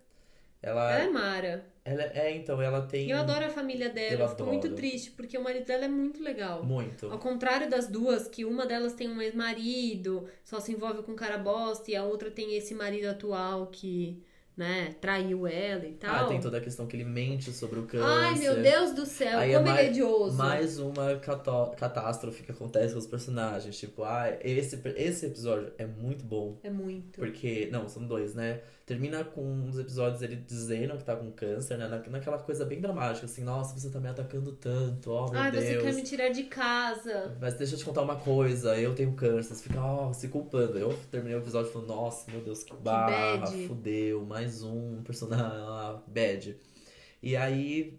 Ela, Ela é Mara. Ela é, então, ela tem eu adoro a família dela. Eu fico muito triste, porque o marido dela é muito legal. muito. Ao contrário das duas, que uma delas tem um ex-marido, só se envolve com um cara bosta, e a outra tem esse marido atual que, né, traiu ela e Ah, tal. tem toda a questão que ele mente sobre o câncer. Ai, meu Deus do céu, Aí é como ele mais- é odioso. Mais uma catástrofe que acontece com os personagens. Tipo, ah, esse, esse episódio é muito bom. É muito. Porque, não, são dois, né? Termina com uns episódios ele dizendo que tá com câncer, né? Na- Naquela coisa bem dramática, assim, nossa, você tá me atacando tanto, ó, meu Ai, Deus. você quer me tirar de casa. Mas deixa eu te contar uma coisa, eu tenho câncer, você fica, ó, se culpando. Eu terminei o episódio falando, nossa, meu Deus, que barra, bad. fudeu, mais um personagem, bad. E aí,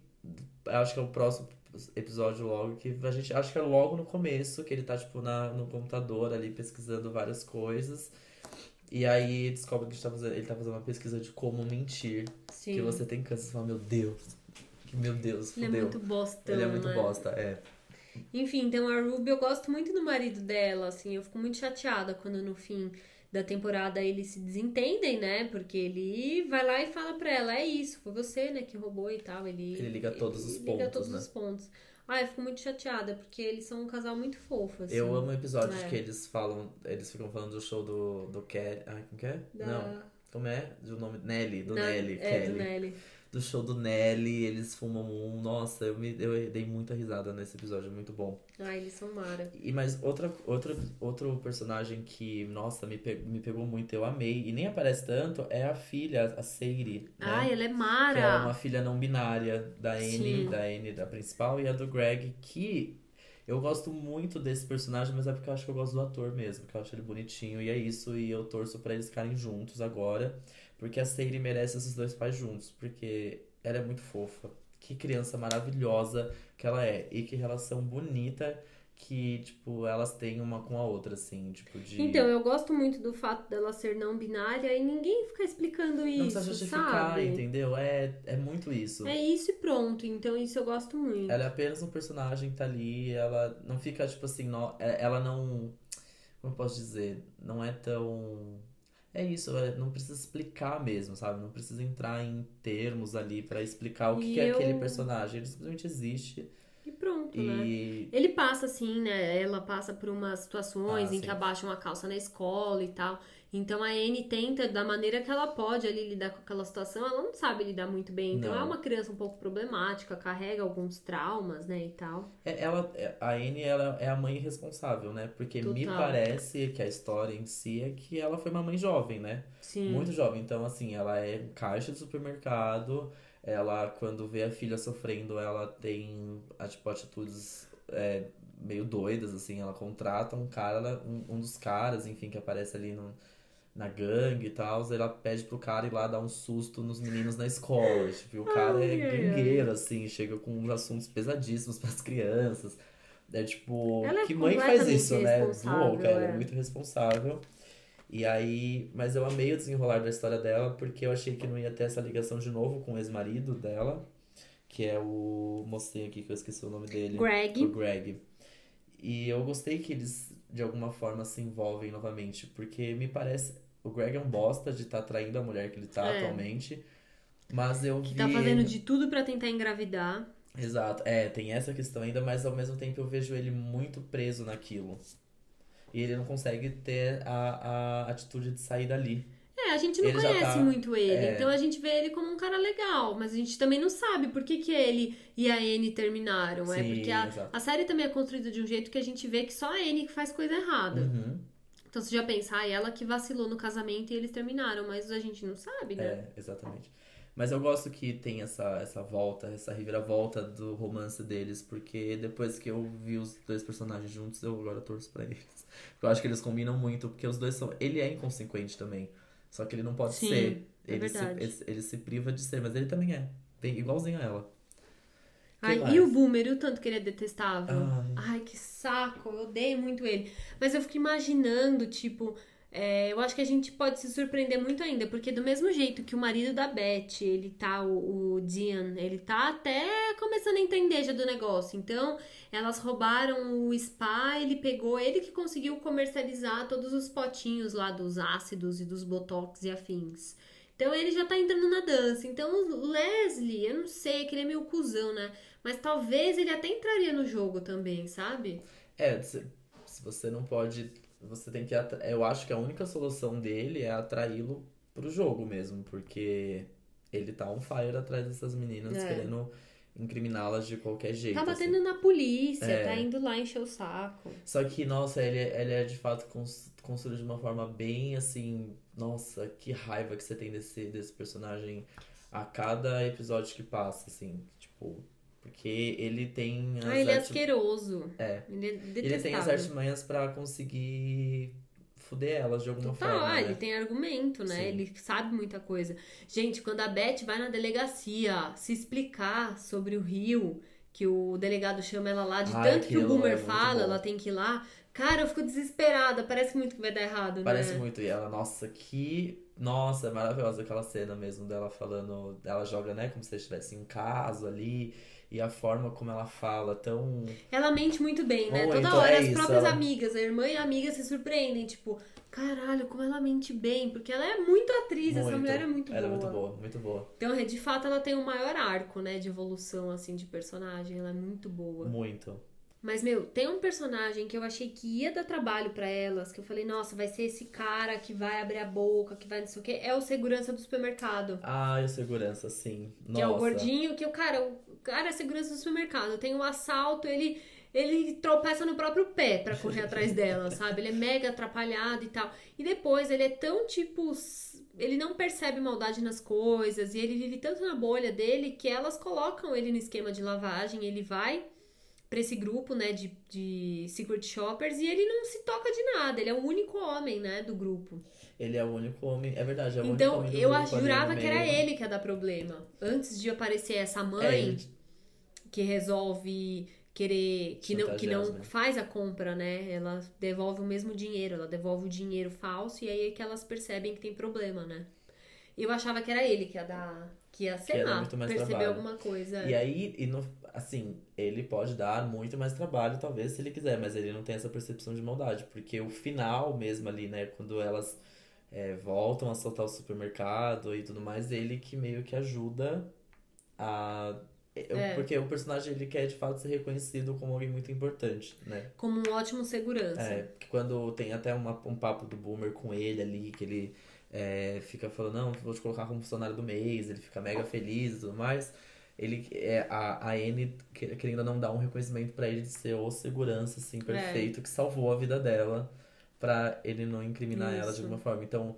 acho que é o próximo episódio logo, que a gente, acho que é logo no começo, que ele tá, tipo, na, no computador ali, pesquisando várias coisas. E aí descobre que gente tá fazendo, ele tá fazendo uma pesquisa de como mentir, Sim. que você tem câncer. Você fala, meu Deus, que meu Deus, Ele é muito bostão, Ele é muito né? bosta, é. Enfim, então a Ruby, eu gosto muito do marido dela, assim, eu fico muito chateada quando no fim da temporada eles se desentendem, né? Porque ele vai lá e fala pra ela, é isso, foi você, né, que roubou e tal. Ele, Ele liga todos os liga pontos, todos né? os pontos. Ah, eu fico muito chateada, porque eles são um casal muito fofo, assim. Eu amo episódios É. que eles falam, eles ficam falando do show do, do Kelly. Ah, como que é? Da- Não, como é? Do nome Nelly, do Na- Nelly, É, Kelly. do Nelly. Do show do Nelly, eles fumam um. Nossa, eu, me, eu dei muita risada nesse episódio, muito bom. Ah, eles são mara. E mais outra, outra, outro personagem que, nossa, me, pe- me pegou muito, eu amei, e nem aparece tanto, é a filha, a Sadie, né? Ai, ela é Que é mara. uma filha não binária da Anne, da Anne da principal, e a do Greg, que eu gosto muito desse personagem, mas é porque eu acho que eu gosto do ator mesmo, que eu acho ele bonitinho, e é isso, e eu torço pra eles ficarem juntos agora, porque a Sadie merece esses dois pais juntos, porque ela é muito fofa. Que criança maravilhosa que ela é, e que relação bonita que, tipo, elas têm uma com a outra, assim, tipo, de... Então, eu gosto muito do fato dela ser não binária e ninguém fica explicando isso, Não precisa justificar, sabe? entendeu? É, é muito isso. É isso e pronto. Então, isso eu gosto muito. Ela é apenas um personagem que tá ali, ela não fica, tipo assim, nó- é- ela não. Como eu posso dizer? Não é tão. É isso, é- não precisa explicar mesmo, sabe? Não precisa entrar em termos ali pra explicar o que, é eu- aquele personagem. Ele simplesmente existe. E pronto, né? E. Ele passa assim, né? Ela passa por umas situações Ah, em sim. que abaixam a calça na escola e tal. Então a Anne tenta, da maneira que ela pode ali lidar com aquela situação, ela não sabe lidar muito bem. Então Não. é uma criança um pouco problemática, carrega alguns traumas, né? E tal. É, ela, é- a Anne ela é a mãe responsável, né? Porque me Total. parece que a história em si é que ela foi uma mãe jovem, né? Sim. Muito jovem. Então, assim, ela é caixa de supermercado. Ela, quando vê a filha sofrendo, ela tem, tipo, atitudes é, meio doidas, assim. Ela contrata um cara, um, um dos caras, enfim, que aparece ali no, na gangue e tal. Ela pede pro cara ir lá dar um susto nos meninos na escola. Tipo, e o cara Ai, é ai, gangueiro, assim. Chega com uns assuntos pesadíssimos pras crianças. É tipo, Ela é que mãe faz isso, né? Louca, ela é é. muito responsável. E aí, mas eu amei o desenrolar da história dela, porque eu achei que não ia ter essa ligação de novo com o ex-marido dela, que é o mocinho aqui que eu esqueci o nome dele. Greg. O Greg. E eu gostei que eles, de alguma forma, se envolvem novamente, porque me parece. O Greg é um bosta de estar tá traindo a mulher que ele tá É. atualmente. Mas eu Que vi. tá fazendo de tudo pra tentar engravidar. Exato, é, tem essa questão ainda, mas ao mesmo tempo eu vejo ele muito preso naquilo. E ele não consegue ter a, a atitude de sair dali. É, a gente não Ele conhece tá- muito ele, é. então a gente vê ele como um cara legal, mas a gente também não sabe por que, que ele e a Anne terminaram. é Sim, porque a, exato. a série também é construída de um jeito que a gente vê que só a Anne que faz coisa errada. Uhum. Então você já pensa, ah, ela que vacilou no casamento e eles terminaram, mas a gente não sabe, né? É, exatamente. Mas eu gosto que tem essa, essa volta, essa reviravolta do romance deles, porque depois que eu vi os dois personagens juntos, eu agora torço pra eles. Eu acho que eles combinam muito, porque os dois são. Ele é inconsequente também. Só que ele não pode Sim, ser. é Ele se, ele, ele se priva de ser, mas ele também é. Bem, igualzinho a ela. Ai, mais? e o Boomer, o tanto que ele é detestável. Ai. Ai, que saco, eu odeio muito ele. Mas eu fico imaginando, tipo, é, eu acho que a gente pode se surpreender muito ainda, porque do mesmo jeito que o marido da Beth, ele tá, o, o Dean, ele tá até começando a entender já do negócio. Então, elas roubaram o spa, ele pegou, ele que conseguiu comercializar todos os potinhos lá dos ácidos e dos botox e afins. Então ele já tá entrando na dança. Então o Leslie, eu não sei, que ele é meio cuzão, né? Mas talvez ele até entraria no jogo também, sabe? É, se, se você não pode. Você tem que. atra- Eu acho que a única solução dele é atraí-lo pro jogo mesmo, porque ele tá on fire atrás dessas meninas, É. querendo incriminá-las de qualquer jeito. Tá assim. batendo na polícia, É. tá indo lá encher o saco. Só que, nossa, ele, é- ele é de fato cons- construído de uma forma bem assim. Nossa, que raiva que você tem desse, desse personagem a cada episódio que passa, assim. Tipo, porque ele tem. as Ah, ele é asqueroso. É. Ele é Ele tem as artimanhas pra conseguir fuder elas de alguma Total, forma. ah, né? ele tem argumento, né? Sim. Ele sabe muita coisa. Gente, quando a Beth vai na delegacia se explicar sobre o Rio, que o delegado chama ela lá, de Ai, tanto que o aquilo Boomer é fala, bom. ela tem que ir lá. Cara, eu fico desesperada. Parece muito que vai dar errado, Parece né? muito. E ela, nossa, que. Nossa, é maravilhosa aquela cena mesmo dela falando. Ela joga, né? Como se estivesse em caso ali. E a forma como ela fala, tão. Ela mente muito bem, né? Toda hora é as isso, próprias ela- amigas, a irmã e a amiga se surpreendem, tipo, caralho, como ela mente bem, porque ela é muito atriz, essa muito. mulher é muito Ela boa. é muito boa, muito boa. Então, de fato, ela tem o maior arco, né, de evolução, assim, de personagem, ela é muito boa. Muito. Mas, meu, tem um personagem que eu achei que ia dar trabalho pra elas, que eu falei, nossa, vai ser esse cara que vai abrir a boca, que vai não sei o quê, é o segurança do supermercado. Ai, o segurança, sim. Nossa. Que é o gordinho, que o cara, o cara é segurança do supermercado. Tem um assalto, ele, ele tropeça no próprio pé pra correr atrás dela, sabe? Ele é mega atrapalhado e tal. E depois ele é tão tipo. Ele não percebe maldade nas coisas e ele vive tanto na bolha dele que elas colocam ele no esquema de lavagem. Ele vai pra esse grupo, né, de, de Secret Shoppers e ele não se toca de nada. Ele é o único homem, né, do grupo. Ele é o único homem. É verdade, é o único Então, homem do eu grupo jurava que era ele que ia dar problema. Antes de aparecer essa É, mãe ele- que resolve querer. que não, que não faz a compra, né? Ela devolve o mesmo dinheiro, ela devolve o dinheiro falso e aí é que elas percebem que tem problema, né? Eu achava que era ele que ia dar. que ia, sei dar lá, perceber trabalho. alguma coisa. E aí, e no, assim, ele pode dar muito mais trabalho, talvez, se ele quiser, mas ele não tem essa percepção de maldade, porque o final mesmo ali, né, quando elas é, voltam a soltar o supermercado e tudo mais, ele que meio que ajuda a. eu- É. Porque o personagem ele quer de fato ser reconhecido como alguém muito importante, né? Como um ótimo segurança. É, que quando tem até uma, um papo do Boomer com ele ali, que ele é, fica falando, não, vou te colocar como funcionário do mês, ele fica mega feliz e tudo mais. Ele, é, a, a Anne que- querendo não dar um reconhecimento pra ele de ser o segurança, assim, perfeito, que salvou a vida dela pra ele não incriminar ela de Isso. alguma forma. Então,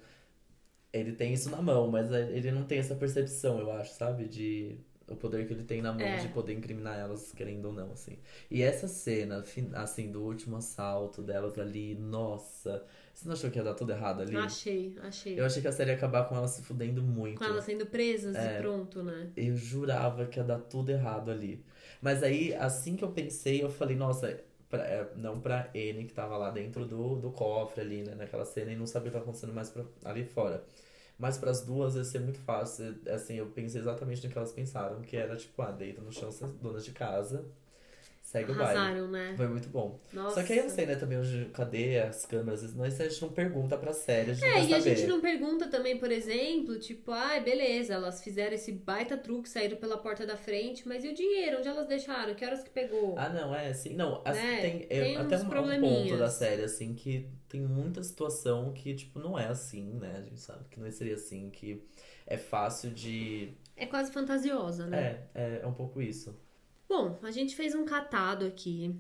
ele tem isso na mão, mas ele não tem essa percepção, eu acho, sabe? De o poder que ele tem na mão É. de poder incriminar elas, querendo ou não, assim. E essa cena, assim, do último assalto delas ali, nossa, você não achou que ia dar tudo errado ali? Achei, achei. Eu achei que a série ia acabar com elas se fudendo muito. Com elas sendo presas É. e pronto, né? Eu jurava que ia dar tudo errado ali. Mas aí, assim que eu pensei, eu falei, nossa, pra- é, não pra N que tava lá dentro do, do cofre ali, né, naquela cena, e não sabia o que tava acontecendo mais pra, ali fora. Mas pras duas ia ser muito fácil. Assim, eu pensei exatamente no que elas pensaram, que era tipo, ah, deita no chão, dona de casa. Segue o baile. Arrasaram, né? Foi muito bom. Nossa. Só que aí eu não sei, né, também hoje, cadê as câmeras? Nós a gente não pergunta pra série, a gente É, e a gente não pergunta também, por exemplo, tipo, ai, beleza, elas fizeram esse baita truque, saíram pela porta da frente, mas e o dinheiro? Onde elas deixaram? Que horas que pegou? Ah, não, é assim. Não, assim, Né? tem, é, Tem até um, ponto da série, assim, que tem muita situação que, tipo, não é assim, né? A gente sabe que não seria assim, que é fácil de. É quase fantasiosa, né? É, é, é um pouco isso. Bom, a gente fez um catado aqui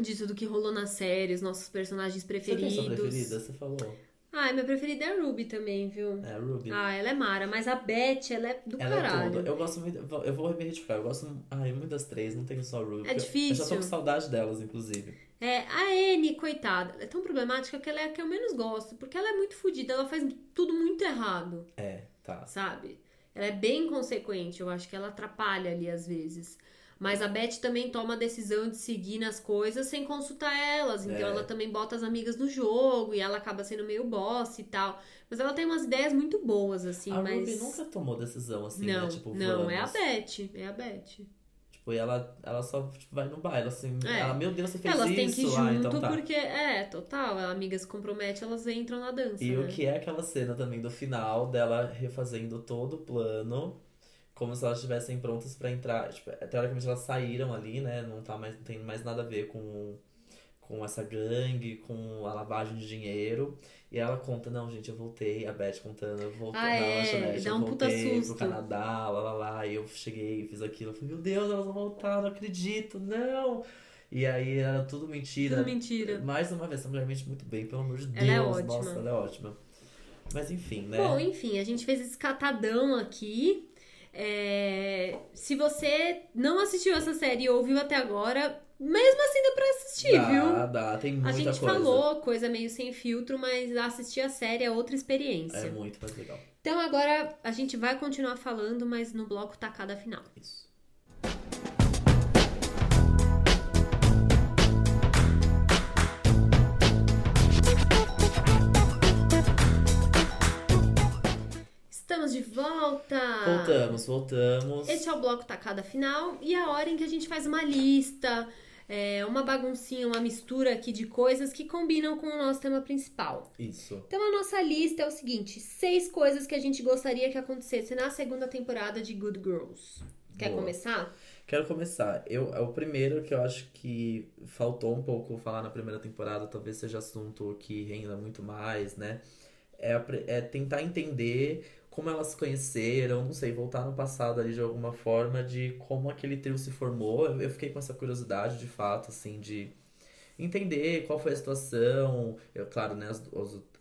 de tudo que rolou na série, os nossos personagens Você tem preferidos. sua preferida? Você falou. Ah, minha preferida é a Ruby também, viu? É, a Ruby. Ah, ela é Mara, mas a Beth, ela é do Ela é caralho. toda. Eu gosto muito. Eu vou me retificar. Eu gosto ai, muito das três, não tenho só a Ruby. É porque Eu já tô difícil. com saudade delas, inclusive. É, a Anne, coitada, ela é tão problemática que ela é a que eu menos gosto, porque ela é muito fodida, ela faz tudo muito errado, É, tá. sabe? Ela é bem consequente, eu acho que ela atrapalha ali às vezes. Mas a Beth também toma a decisão de seguir nas coisas sem consultar elas. Então É. ela também bota as amigas no jogo e ela acaba sendo meio boss e tal. Mas ela tem umas ideias muito boas, assim, a mas. Ruby nunca tomou decisão assim, não, né? Tipo, não, é a vamos. Beth. É a Beth. Tipo, e ela, ela só tipo, vai no baile, assim. É. Ela, meu Deus, você fez Elas isso? têm que ir ah, junto então tá. porque, é, total, a amiga se compromete, elas entram na dança. E né? o que é aquela cena também do final dela refazendo todo o plano, como se elas estivessem prontas pra entrar. Tipo, teoricamente elas saíram ali, né? Não, tá mais, não tem mais nada a ver com, com essa gangue, com a lavagem de dinheiro. E ela conta, não, gente, eu voltei, a Beth contando, eu voltei Ah, na é, lanchonete, dá eu um puta voltei susto. pro Canadá, lá, lá, lá, e eu cheguei, fiz aquilo. Eu falei, meu Deus, elas vão voltar, não acredito, não! E aí era tudo mentira. Tudo mentira. Mais uma vez, essa mulher mente muito bem, pelo amor de Deus. Ela é ótima. Nossa, ela é ótima. Mas enfim, né? Bom, enfim, a gente fez esse catadão aqui. É, Se você não assistiu essa série e ouviu até agora, mesmo assim dá pra assistir, dá, viu? dá, tem muita A gente coisa. falou coisa meio sem filtro, mas assistir a série é outra experiência. É muito mais legal. Então agora a gente vai continuar falando, mas no bloco tacada final. Isso. Volta! Voltamos, voltamos. Esse é o bloco tacada final e a hora em que a gente faz uma lista, é, uma baguncinha, uma mistura aqui de coisas que combinam com o nosso tema principal. Isso. Então a nossa lista é o seguinte: seis coisas que a gente gostaria que acontecesse na segunda temporada de Good Girls. Quer Boa. começar? Quero começar. Eu, é o primeiro que eu acho que faltou um pouco falar na primeira temporada, talvez seja assunto que renda muito mais, né? É, é tentar entender como elas se conheceram, não sei, voltar no passado ali de alguma forma, de como aquele trio se formou. Eu, eu fiquei com essa curiosidade, de fato, assim, de entender qual foi a situação. Eu, claro, né, as,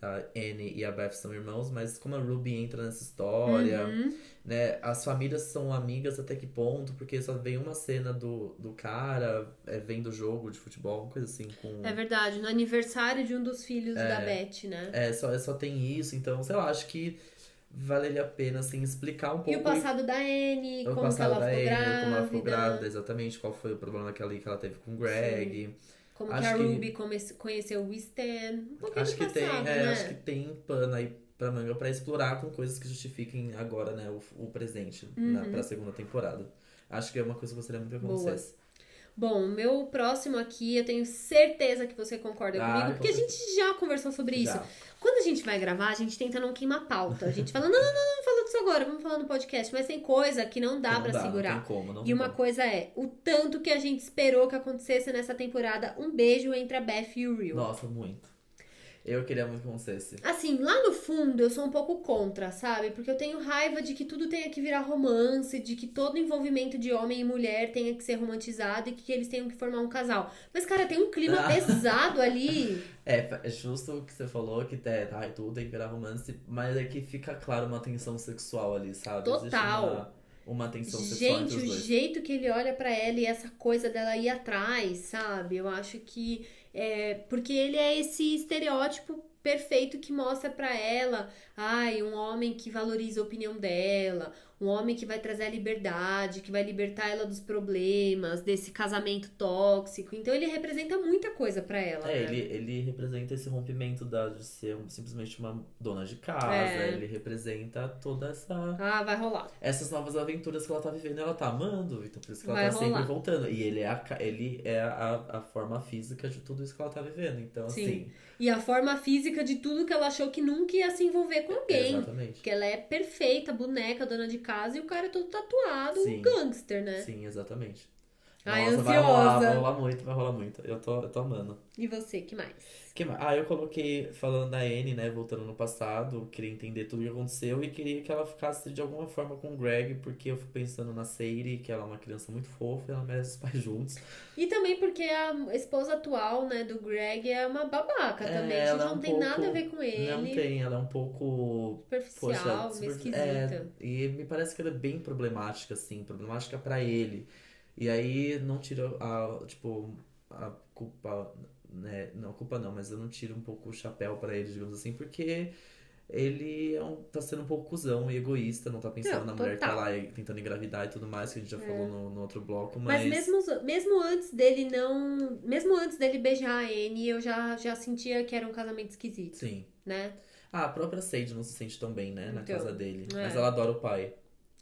a Anne e a Beth são irmãos, mas como a Ruby entra nessa história Uhum. né? As famílias são amigas até que ponto? Porque só vem uma cena do, do cara, é, vem do jogo de futebol, uma coisa assim, com. É verdade, no aniversário de um dos filhos É. da Beth, né? É, só, só tem isso, então, sei lá, acho que valeria a pena, assim, explicar um pouco. E o passado da Anne, como que ela ficou Anne, grávida, como ela ficou grávida, exatamente, qual foi o problema que ela, que ela teve com o Greg. como que Acho a que- Ruby come- conheceu o Stan. Um pouquinho Acho que tem, passado, é, né? acho que tem pano aí pra manga pra explorar com coisas que justifiquem agora, né, o, o presente na, Uhum. pra segunda temporada. Acho que é uma coisa que eu gostaria muito que acontecesse. Bom, meu próximo aqui, eu tenho certeza que você concorda Ah, comigo, com porque a gente já conversou sobre isso. Já. Quando a gente vai gravar, a gente tenta não queimar pauta. A gente fala, não, não, não, não, fala disso agora, vamos falar no podcast. Mas tem coisa que não dá pra segurar. Não tem como, não E uma como. coisa é, o tanto que a gente esperou que acontecesse nessa temporada, um beijo entre a Beth e o Will. Nossa, muito. Eu queria muito que acontecesse. Assim, lá no fundo eu sou um pouco contra, sabe? Porque eu tenho raiva de que tudo tenha que virar romance, de que todo envolvimento de homem e mulher tenha que ser romantizado e que eles tenham que formar um casal. Mas, cara, tem um clima Ah. pesado ali. É, é justo o que você falou, que é, ai, tudo tem que virar romance, mas é que fica claro uma tensão sexual ali, sabe? Total. uma, tensão sexual Gente, o jeito que ele olha pra ela e essa coisa dela ir atrás, sabe? Eu acho que é porque ele é esse estereótipo perfeito que mostra pra ela, ai, um homem que valoriza a opinião dela, um homem que vai trazer a liberdade, que vai libertar ela dos problemas, desse casamento tóxico. Então ele representa muita coisa pra ela. É, né? ele, ele representa esse rompimento da, de ser simplesmente uma dona de casa. É. Ele representa toda essa. Ah, vai rolar. Essas novas aventuras que ela tá vivendo, ela tá amando, então por isso que ela Vai tá sempre rolar. voltando. E ele é, a, ele é a, a forma física de tudo isso que ela tá vivendo. Então, Sim. assim. E a forma física de tudo que ela achou que nunca ia se envolver com alguém. Exatamente. Porque ela é perfeita, boneca, dona de casa, e o cara é todo tatuado, Sim. um gangster, né? Sim, exatamente. Ai, Nossa, vai rolar, ansiosa. vai rolar muito, vai rolar muito. Eu tô, eu tô amando. E você, que mais? Que? Ah, eu coloquei, falando da Anne, né, voltando no passado, queria entender tudo o que aconteceu e queria que ela ficasse de alguma forma com o Greg, porque eu fico pensando na Sadie, que ela é uma criança muito fofa, e ela merece os pais juntos. E também porque a esposa atual, né, do Greg é uma babaca É, também. ela é não um tem pouco- nada a ver com ele. Não tem, ela é um pouco Superficial, Poxa, super- esquisita. é, e me parece que ela é bem problemática, assim, problemática pra ele. E aí não tira a, tipo, a culpa, né? Não, culpa não, mas eu não tiro um pouco o chapéu pra ele, digamos assim, porque ele é um, tá sendo um pouco cuzão e egoísta, não tá pensando Não, na mulher que tá total. lá e tentando engravidar e tudo mais, que a gente já É. falou no, no outro bloco, Mas mas... mesmo, mesmo antes dele não. Mesmo antes dele beijar a Anne, eu já, já sentia que era um casamento esquisito, Sim. né? Ah, a própria Sage não se sente tão bem, né, na Então, casa dele. é. Mas ela adora o pai.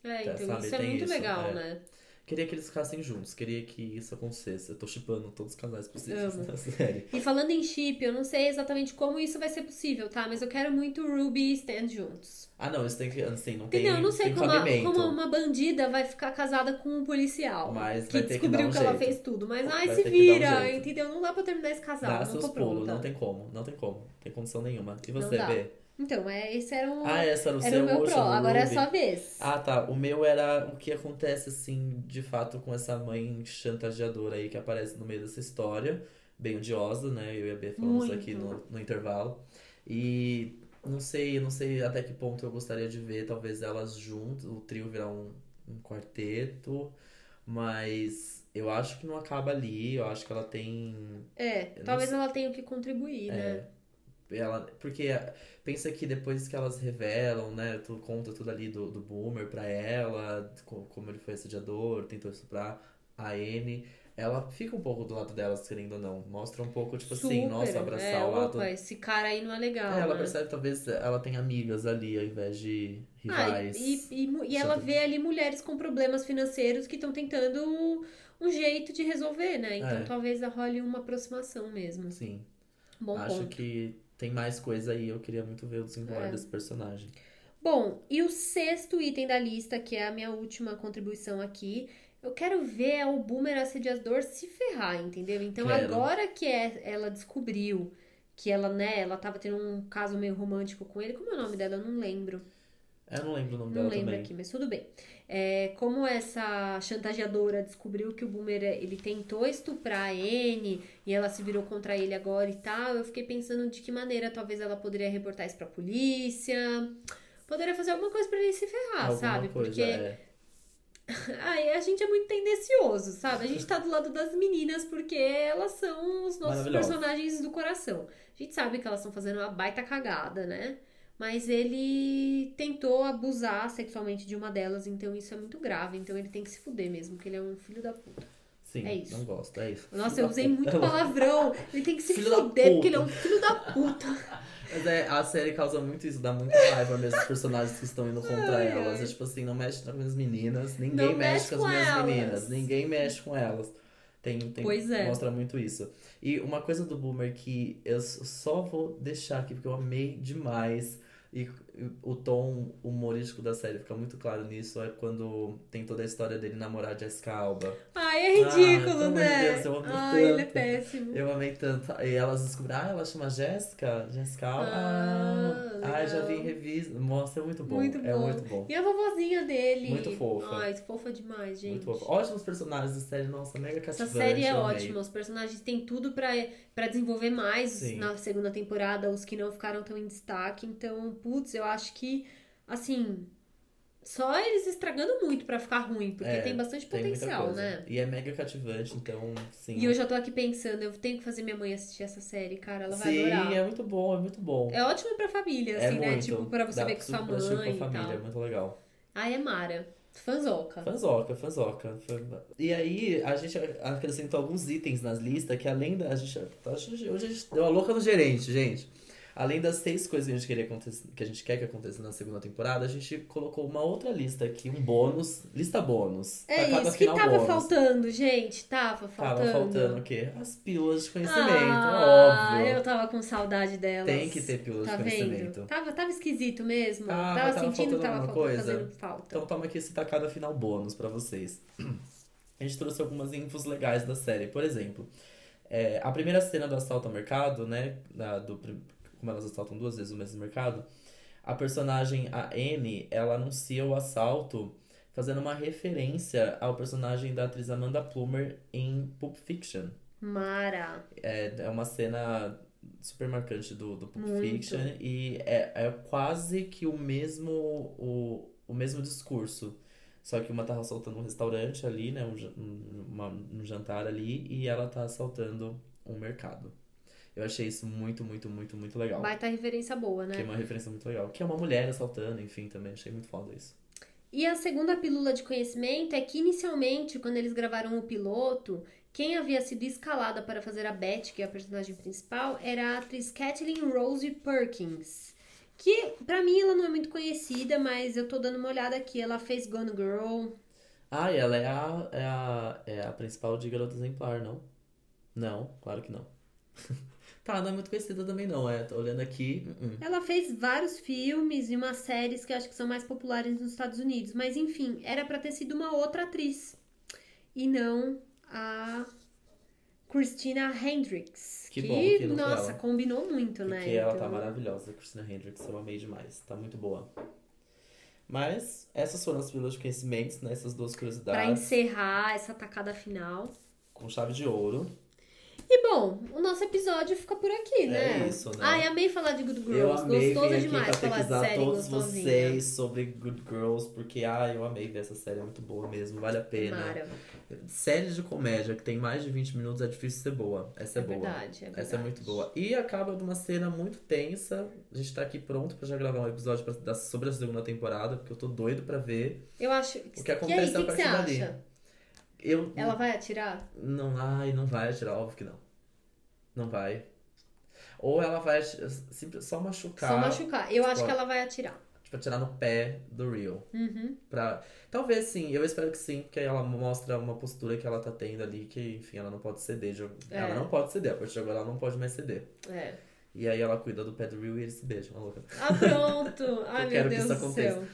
É, Tá, então sabe, isso é tem muito isso, legal, é. né? Queria que eles ficassem juntos, queria que isso acontecesse. Eu tô shippando todos os casais possíveis Amo. na série. E falando em chip, eu não sei exatamente como isso vai ser possível, tá? Mas eu quero muito Ruby e Stan juntos. Ah, não, isso tem que. Assim, não tem. Entendeu? Eu não sei tem como, a- como uma bandida vai ficar casada com um policial. Mas que vai ter que descobriu dar um que, ela fez tudo. Mas ai, se que um vira, jeito. entendeu? Não dá pra terminar esse casal. Dá não seus tô pulos, não tem como, não tem como, não tem condição nenhuma. E Não você, dá. Bê? Então, é, esse era um. Ah, essa era o era seu o meu pro. Agora é a sua vez. Ah, tá. O meu era o que acontece, assim, de fato, com essa mãe chantageadora aí que aparece no meio dessa história. Bem odiosa, né? Eu e a B falamos Muito. aqui no, no intervalo. E não sei, não sei até que ponto eu gostaria de ver, talvez elas juntas, o trio virar um, um quarteto. Mas eu acho que não acaba ali. Eu acho que ela tem É, talvez ela tenha o que contribuir, né? Ela, porque pensa que depois que elas revelam, né, tu conta tudo ali do, do Boomer pra ela, co- como ele foi assediador, tentou estuprar a Anne, ela fica um pouco do lado delas, querendo ou não. Mostra um pouco, tipo assim, Super. nossa, abraçar é, o lado. Opa, esse cara aí não é legal. É, ela né? percebe talvez ela tem amigas ali ao invés de Ah, rivais. e, e, mu- e ela vê ali mulheres com problemas financeiros que estão tentando um jeito de resolver, né? Então É. talvez role uma aproximação mesmo. Sim, Bom acho ponto. que tem mais coisa aí, eu queria muito ver o desenrolar É. desse personagem. Bom, e o sexto item da lista, que é a minha última contribuição aqui, eu quero ver o Boomer assediador se ferrar, entendeu? Então Quero. agora que é- ela descobriu que ela, né, ela tava tendo um caso meio romântico com ele, como é o nome dela? Eu não lembro. Eu não lembro o nome Não dela lembro também. aqui, mas tudo bem. É, como essa chantageadora descobriu que o Boomer ele tentou estuprar a Anne e ela se virou contra ele agora e tal, eu fiquei pensando de que maneira talvez ela poderia reportar isso pra polícia. Poderia fazer alguma coisa pra ele se ferrar, Alguma sabe? coisa, Porque é. ai, a gente é muito tendencioso, sabe? A gente tá do lado das meninas porque elas são os nossos personagens do coração. A gente sabe que elas estão fazendo uma baita cagada, né? Mas ele tentou abusar sexualmente de uma delas, então isso é muito grave. Então ele tem que se fuder mesmo, porque ele é um filho da puta. Sim, É isso. não gosto, é isso. Nossa, Filho eu usei muito palavrão. Ele tem que se Filho fuder, porque ele é um filho da puta. Mas é, a série causa muito isso, dá muita raiva mesmo os personagens que estão indo contra Ai, elas. ai. É tipo assim, não mexe com as minhas meninas, ninguém mexe mexe com as minhas elas. meninas, ninguém mexe com elas. Tem, tem, Pois é. Mostra muito isso. E uma coisa do Boomer que eu só vou deixar aqui, porque eu amei demais. E o tom humorístico da série fica muito claro nisso. É quando tem toda a história dele namorar a Jessica Alba. Ai, é ridículo, Ah, né? Deus, eu amo Ai, ele é tanto. péssimo. Eu amei tanto. E elas descobriram, ah, ela chama Jéssica? Jéssica Alba? Ah, Ah, ah, já vi em revista. Nossa, é muito bom. Muito É bom. muito bom. E a vovozinha dele. Muito fofa. Ai, fofa demais, gente. Muito fofo. Ótimos personagens da série, nossa, mega Essa cativante. série é ótima. Os personagens têm tudo pra, pra desenvolver mais Sim. na segunda temporada, os que não ficaram tão em destaque. Então, putz, eu acho que, assim, só eles estragando muito pra ficar ruim, porque É, tem bastante Tem potencial, né? E é mega cativante, então, sim. E eu já tô aqui pensando, eu tenho que fazer minha mãe assistir essa série, cara, ela vai Sim, adorar. é muito bom, é muito bom. É ótimo pra família, É assim, né? muito. Tipo, pra você Dá ver com sua mãe e família, tal. é muito legal. Ai, é Mara. Fanzoca. Fanzoca, fanzoca. E aí, a gente acrescentou alguns itens nas listas que além da. A gente, hoje a gente deu a louca no gerente, gente. Além das seis coisas que a gente queria que a gente quer que aconteça na segunda temporada, a gente colocou uma outra lista aqui, um bônus, lista bônus. É isso que tava bônus. faltando, gente, tava faltando. Tava faltando o quê? As pílulas de conhecimento, ah, óbvio. eu tava com saudade delas. Tem que ter pílulas tá de conhecimento. Vendo? Tava, tava esquisito mesmo. Ah, tava, tava sentindo que tava faltando, coisa. fazendo falta. Então toma aqui esse tacada final bônus para vocês. A gente trouxe algumas infos legais da série. Por exemplo, é, a primeira cena do assalto ao mercado, né? Da, do, como elas assaltam duas vezes o mesmo mercado, a personagem, a Anne, ela anuncia o assalto fazendo uma referência ao personagem da atriz Amanda Plummer em Pulp Fiction. Mara! É, é uma cena super marcante do, do Pulp Muito. Fiction e é, é quase que o mesmo, o, o mesmo discurso. Só que uma tá assaltando um restaurante ali, né? Um, uma, um jantar ali, e ela tá assaltando um mercado. Eu achei isso muito, muito, muito, muito legal. Baita referência boa, né? Que é uma referência muito legal. Que é uma mulher assaltando, enfim, também. Achei muito foda isso. E a segunda pílula de conhecimento é que, inicialmente, quando eles gravaram o piloto, quem havia sido escalada para fazer a Beth, que é a personagem principal, era a atriz Kathleen Rose Perkins. Que, pra mim, ela não é muito conhecida, mas eu tô dando uma olhada aqui. Ela fez Gone Girl. Ah, e ela é a, é a, é a principal de Garota Exemplar, não? Não, claro que não. Tá, não é muito conhecida também não, é. Tô olhando aqui. Uh -uh. Ela fez vários filmes e umas séries que eu acho que são mais populares nos Estados Unidos. Mas enfim, era para ter sido uma outra atriz. E não a Christina Hendricks. Que, que bom que Nossa, combinou muito, Porque né? Porque ela tá então... tá maravilhosa, a Christina Hendricks. Eu amei demais. Tá muito boa. Mas essas foram as filas de conhecimentos, né? Essas duas curiosidades. Pra encerrar essa tacada final. Com chave de ouro. E bom, o nosso episódio fica por aqui, né? É isso, né? Ai, amei falar de Good Girls. Eu amei Gostoso demais falar de série todos vocês sobre Good Girls, porque ai, eu amei ver essa série, é muito boa mesmo, vale a pena. Mara. Séries de comédia que tem mais de 20 minutos é difícil ser boa. Essa é, é boa. Verdade, é verdade. Essa é muito boa. E acaba de uma cena muito tensa. A gente tá aqui pronto pra já gravar um episódio pra, sobre a segunda temporada, porque eu tô doido pra ver. Eu acho. O que acontece e aí, a partir dali. Acha? Eu, Ela vai atirar? Não, ai, não vai atirar, óbvio que não. Não vai. Ou ela vai só machucar. Só machucar. Eu tipo, acho que ela vai atirar. Tipo, atirar no pé do Rio. Uhum. Pra... Talvez sim, eu espero que sim, porque ela mostra uma postura que ela tá tendo ali, que, enfim, ela não pode ceder. É. Ela não pode ceder, a partir de agora ela não pode mais ceder. É. E aí ela cuida do pé do Rio e eles se beijam, maluca. Ah, pronto! Ai, eu meu quero Deus que isso aconteça.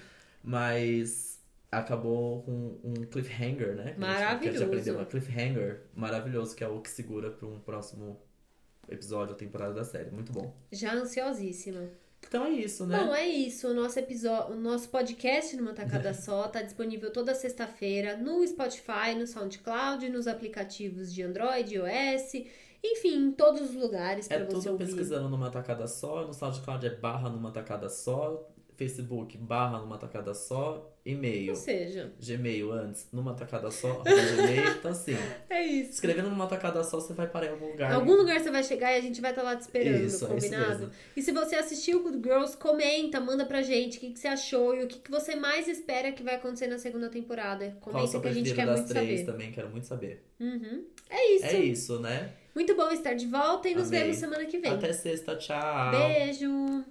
Mas acabou com um cliffhanger, né? Maravilhoso. A gente aprendeu uma cliffhanger maravilhoso, que é o que segura para um próximo episódio ou temporada da série. Muito bom. Já ansiosíssima. Então é isso, né? Bom, é isso. O nosso episódio, o nosso podcast numa tacada só tá disponível toda sexta-feira no Spotify, no SoundCloud, nos aplicativos de Android, iOS, enfim, em todos os lugares para é você tudo pesquisando numa tacada só, no SoundCloud é barra numa tacada só, Facebook barra numa tacada só, e-mail. Ou seja, Gmail antes, numa tacada só, Gmail, então assim. É isso. Escrevendo numa tacada só, você vai parar em algum lugar. Em algum lugar você vai chegar e a gente vai estar tá lá te esperando, isso, combinado? Isso e se você assistiu Good Girls, comenta, manda pra gente o que, que você achou e o que, que você mais espera que vai acontecer na segunda temporada. Comenta que a gente quer das muito três saber. também, quero muito saber. Uhum. É isso. É isso, né? Muito bom estar de volta e nos Amei. vemos semana que vem. Até sexta, tchau. Beijo.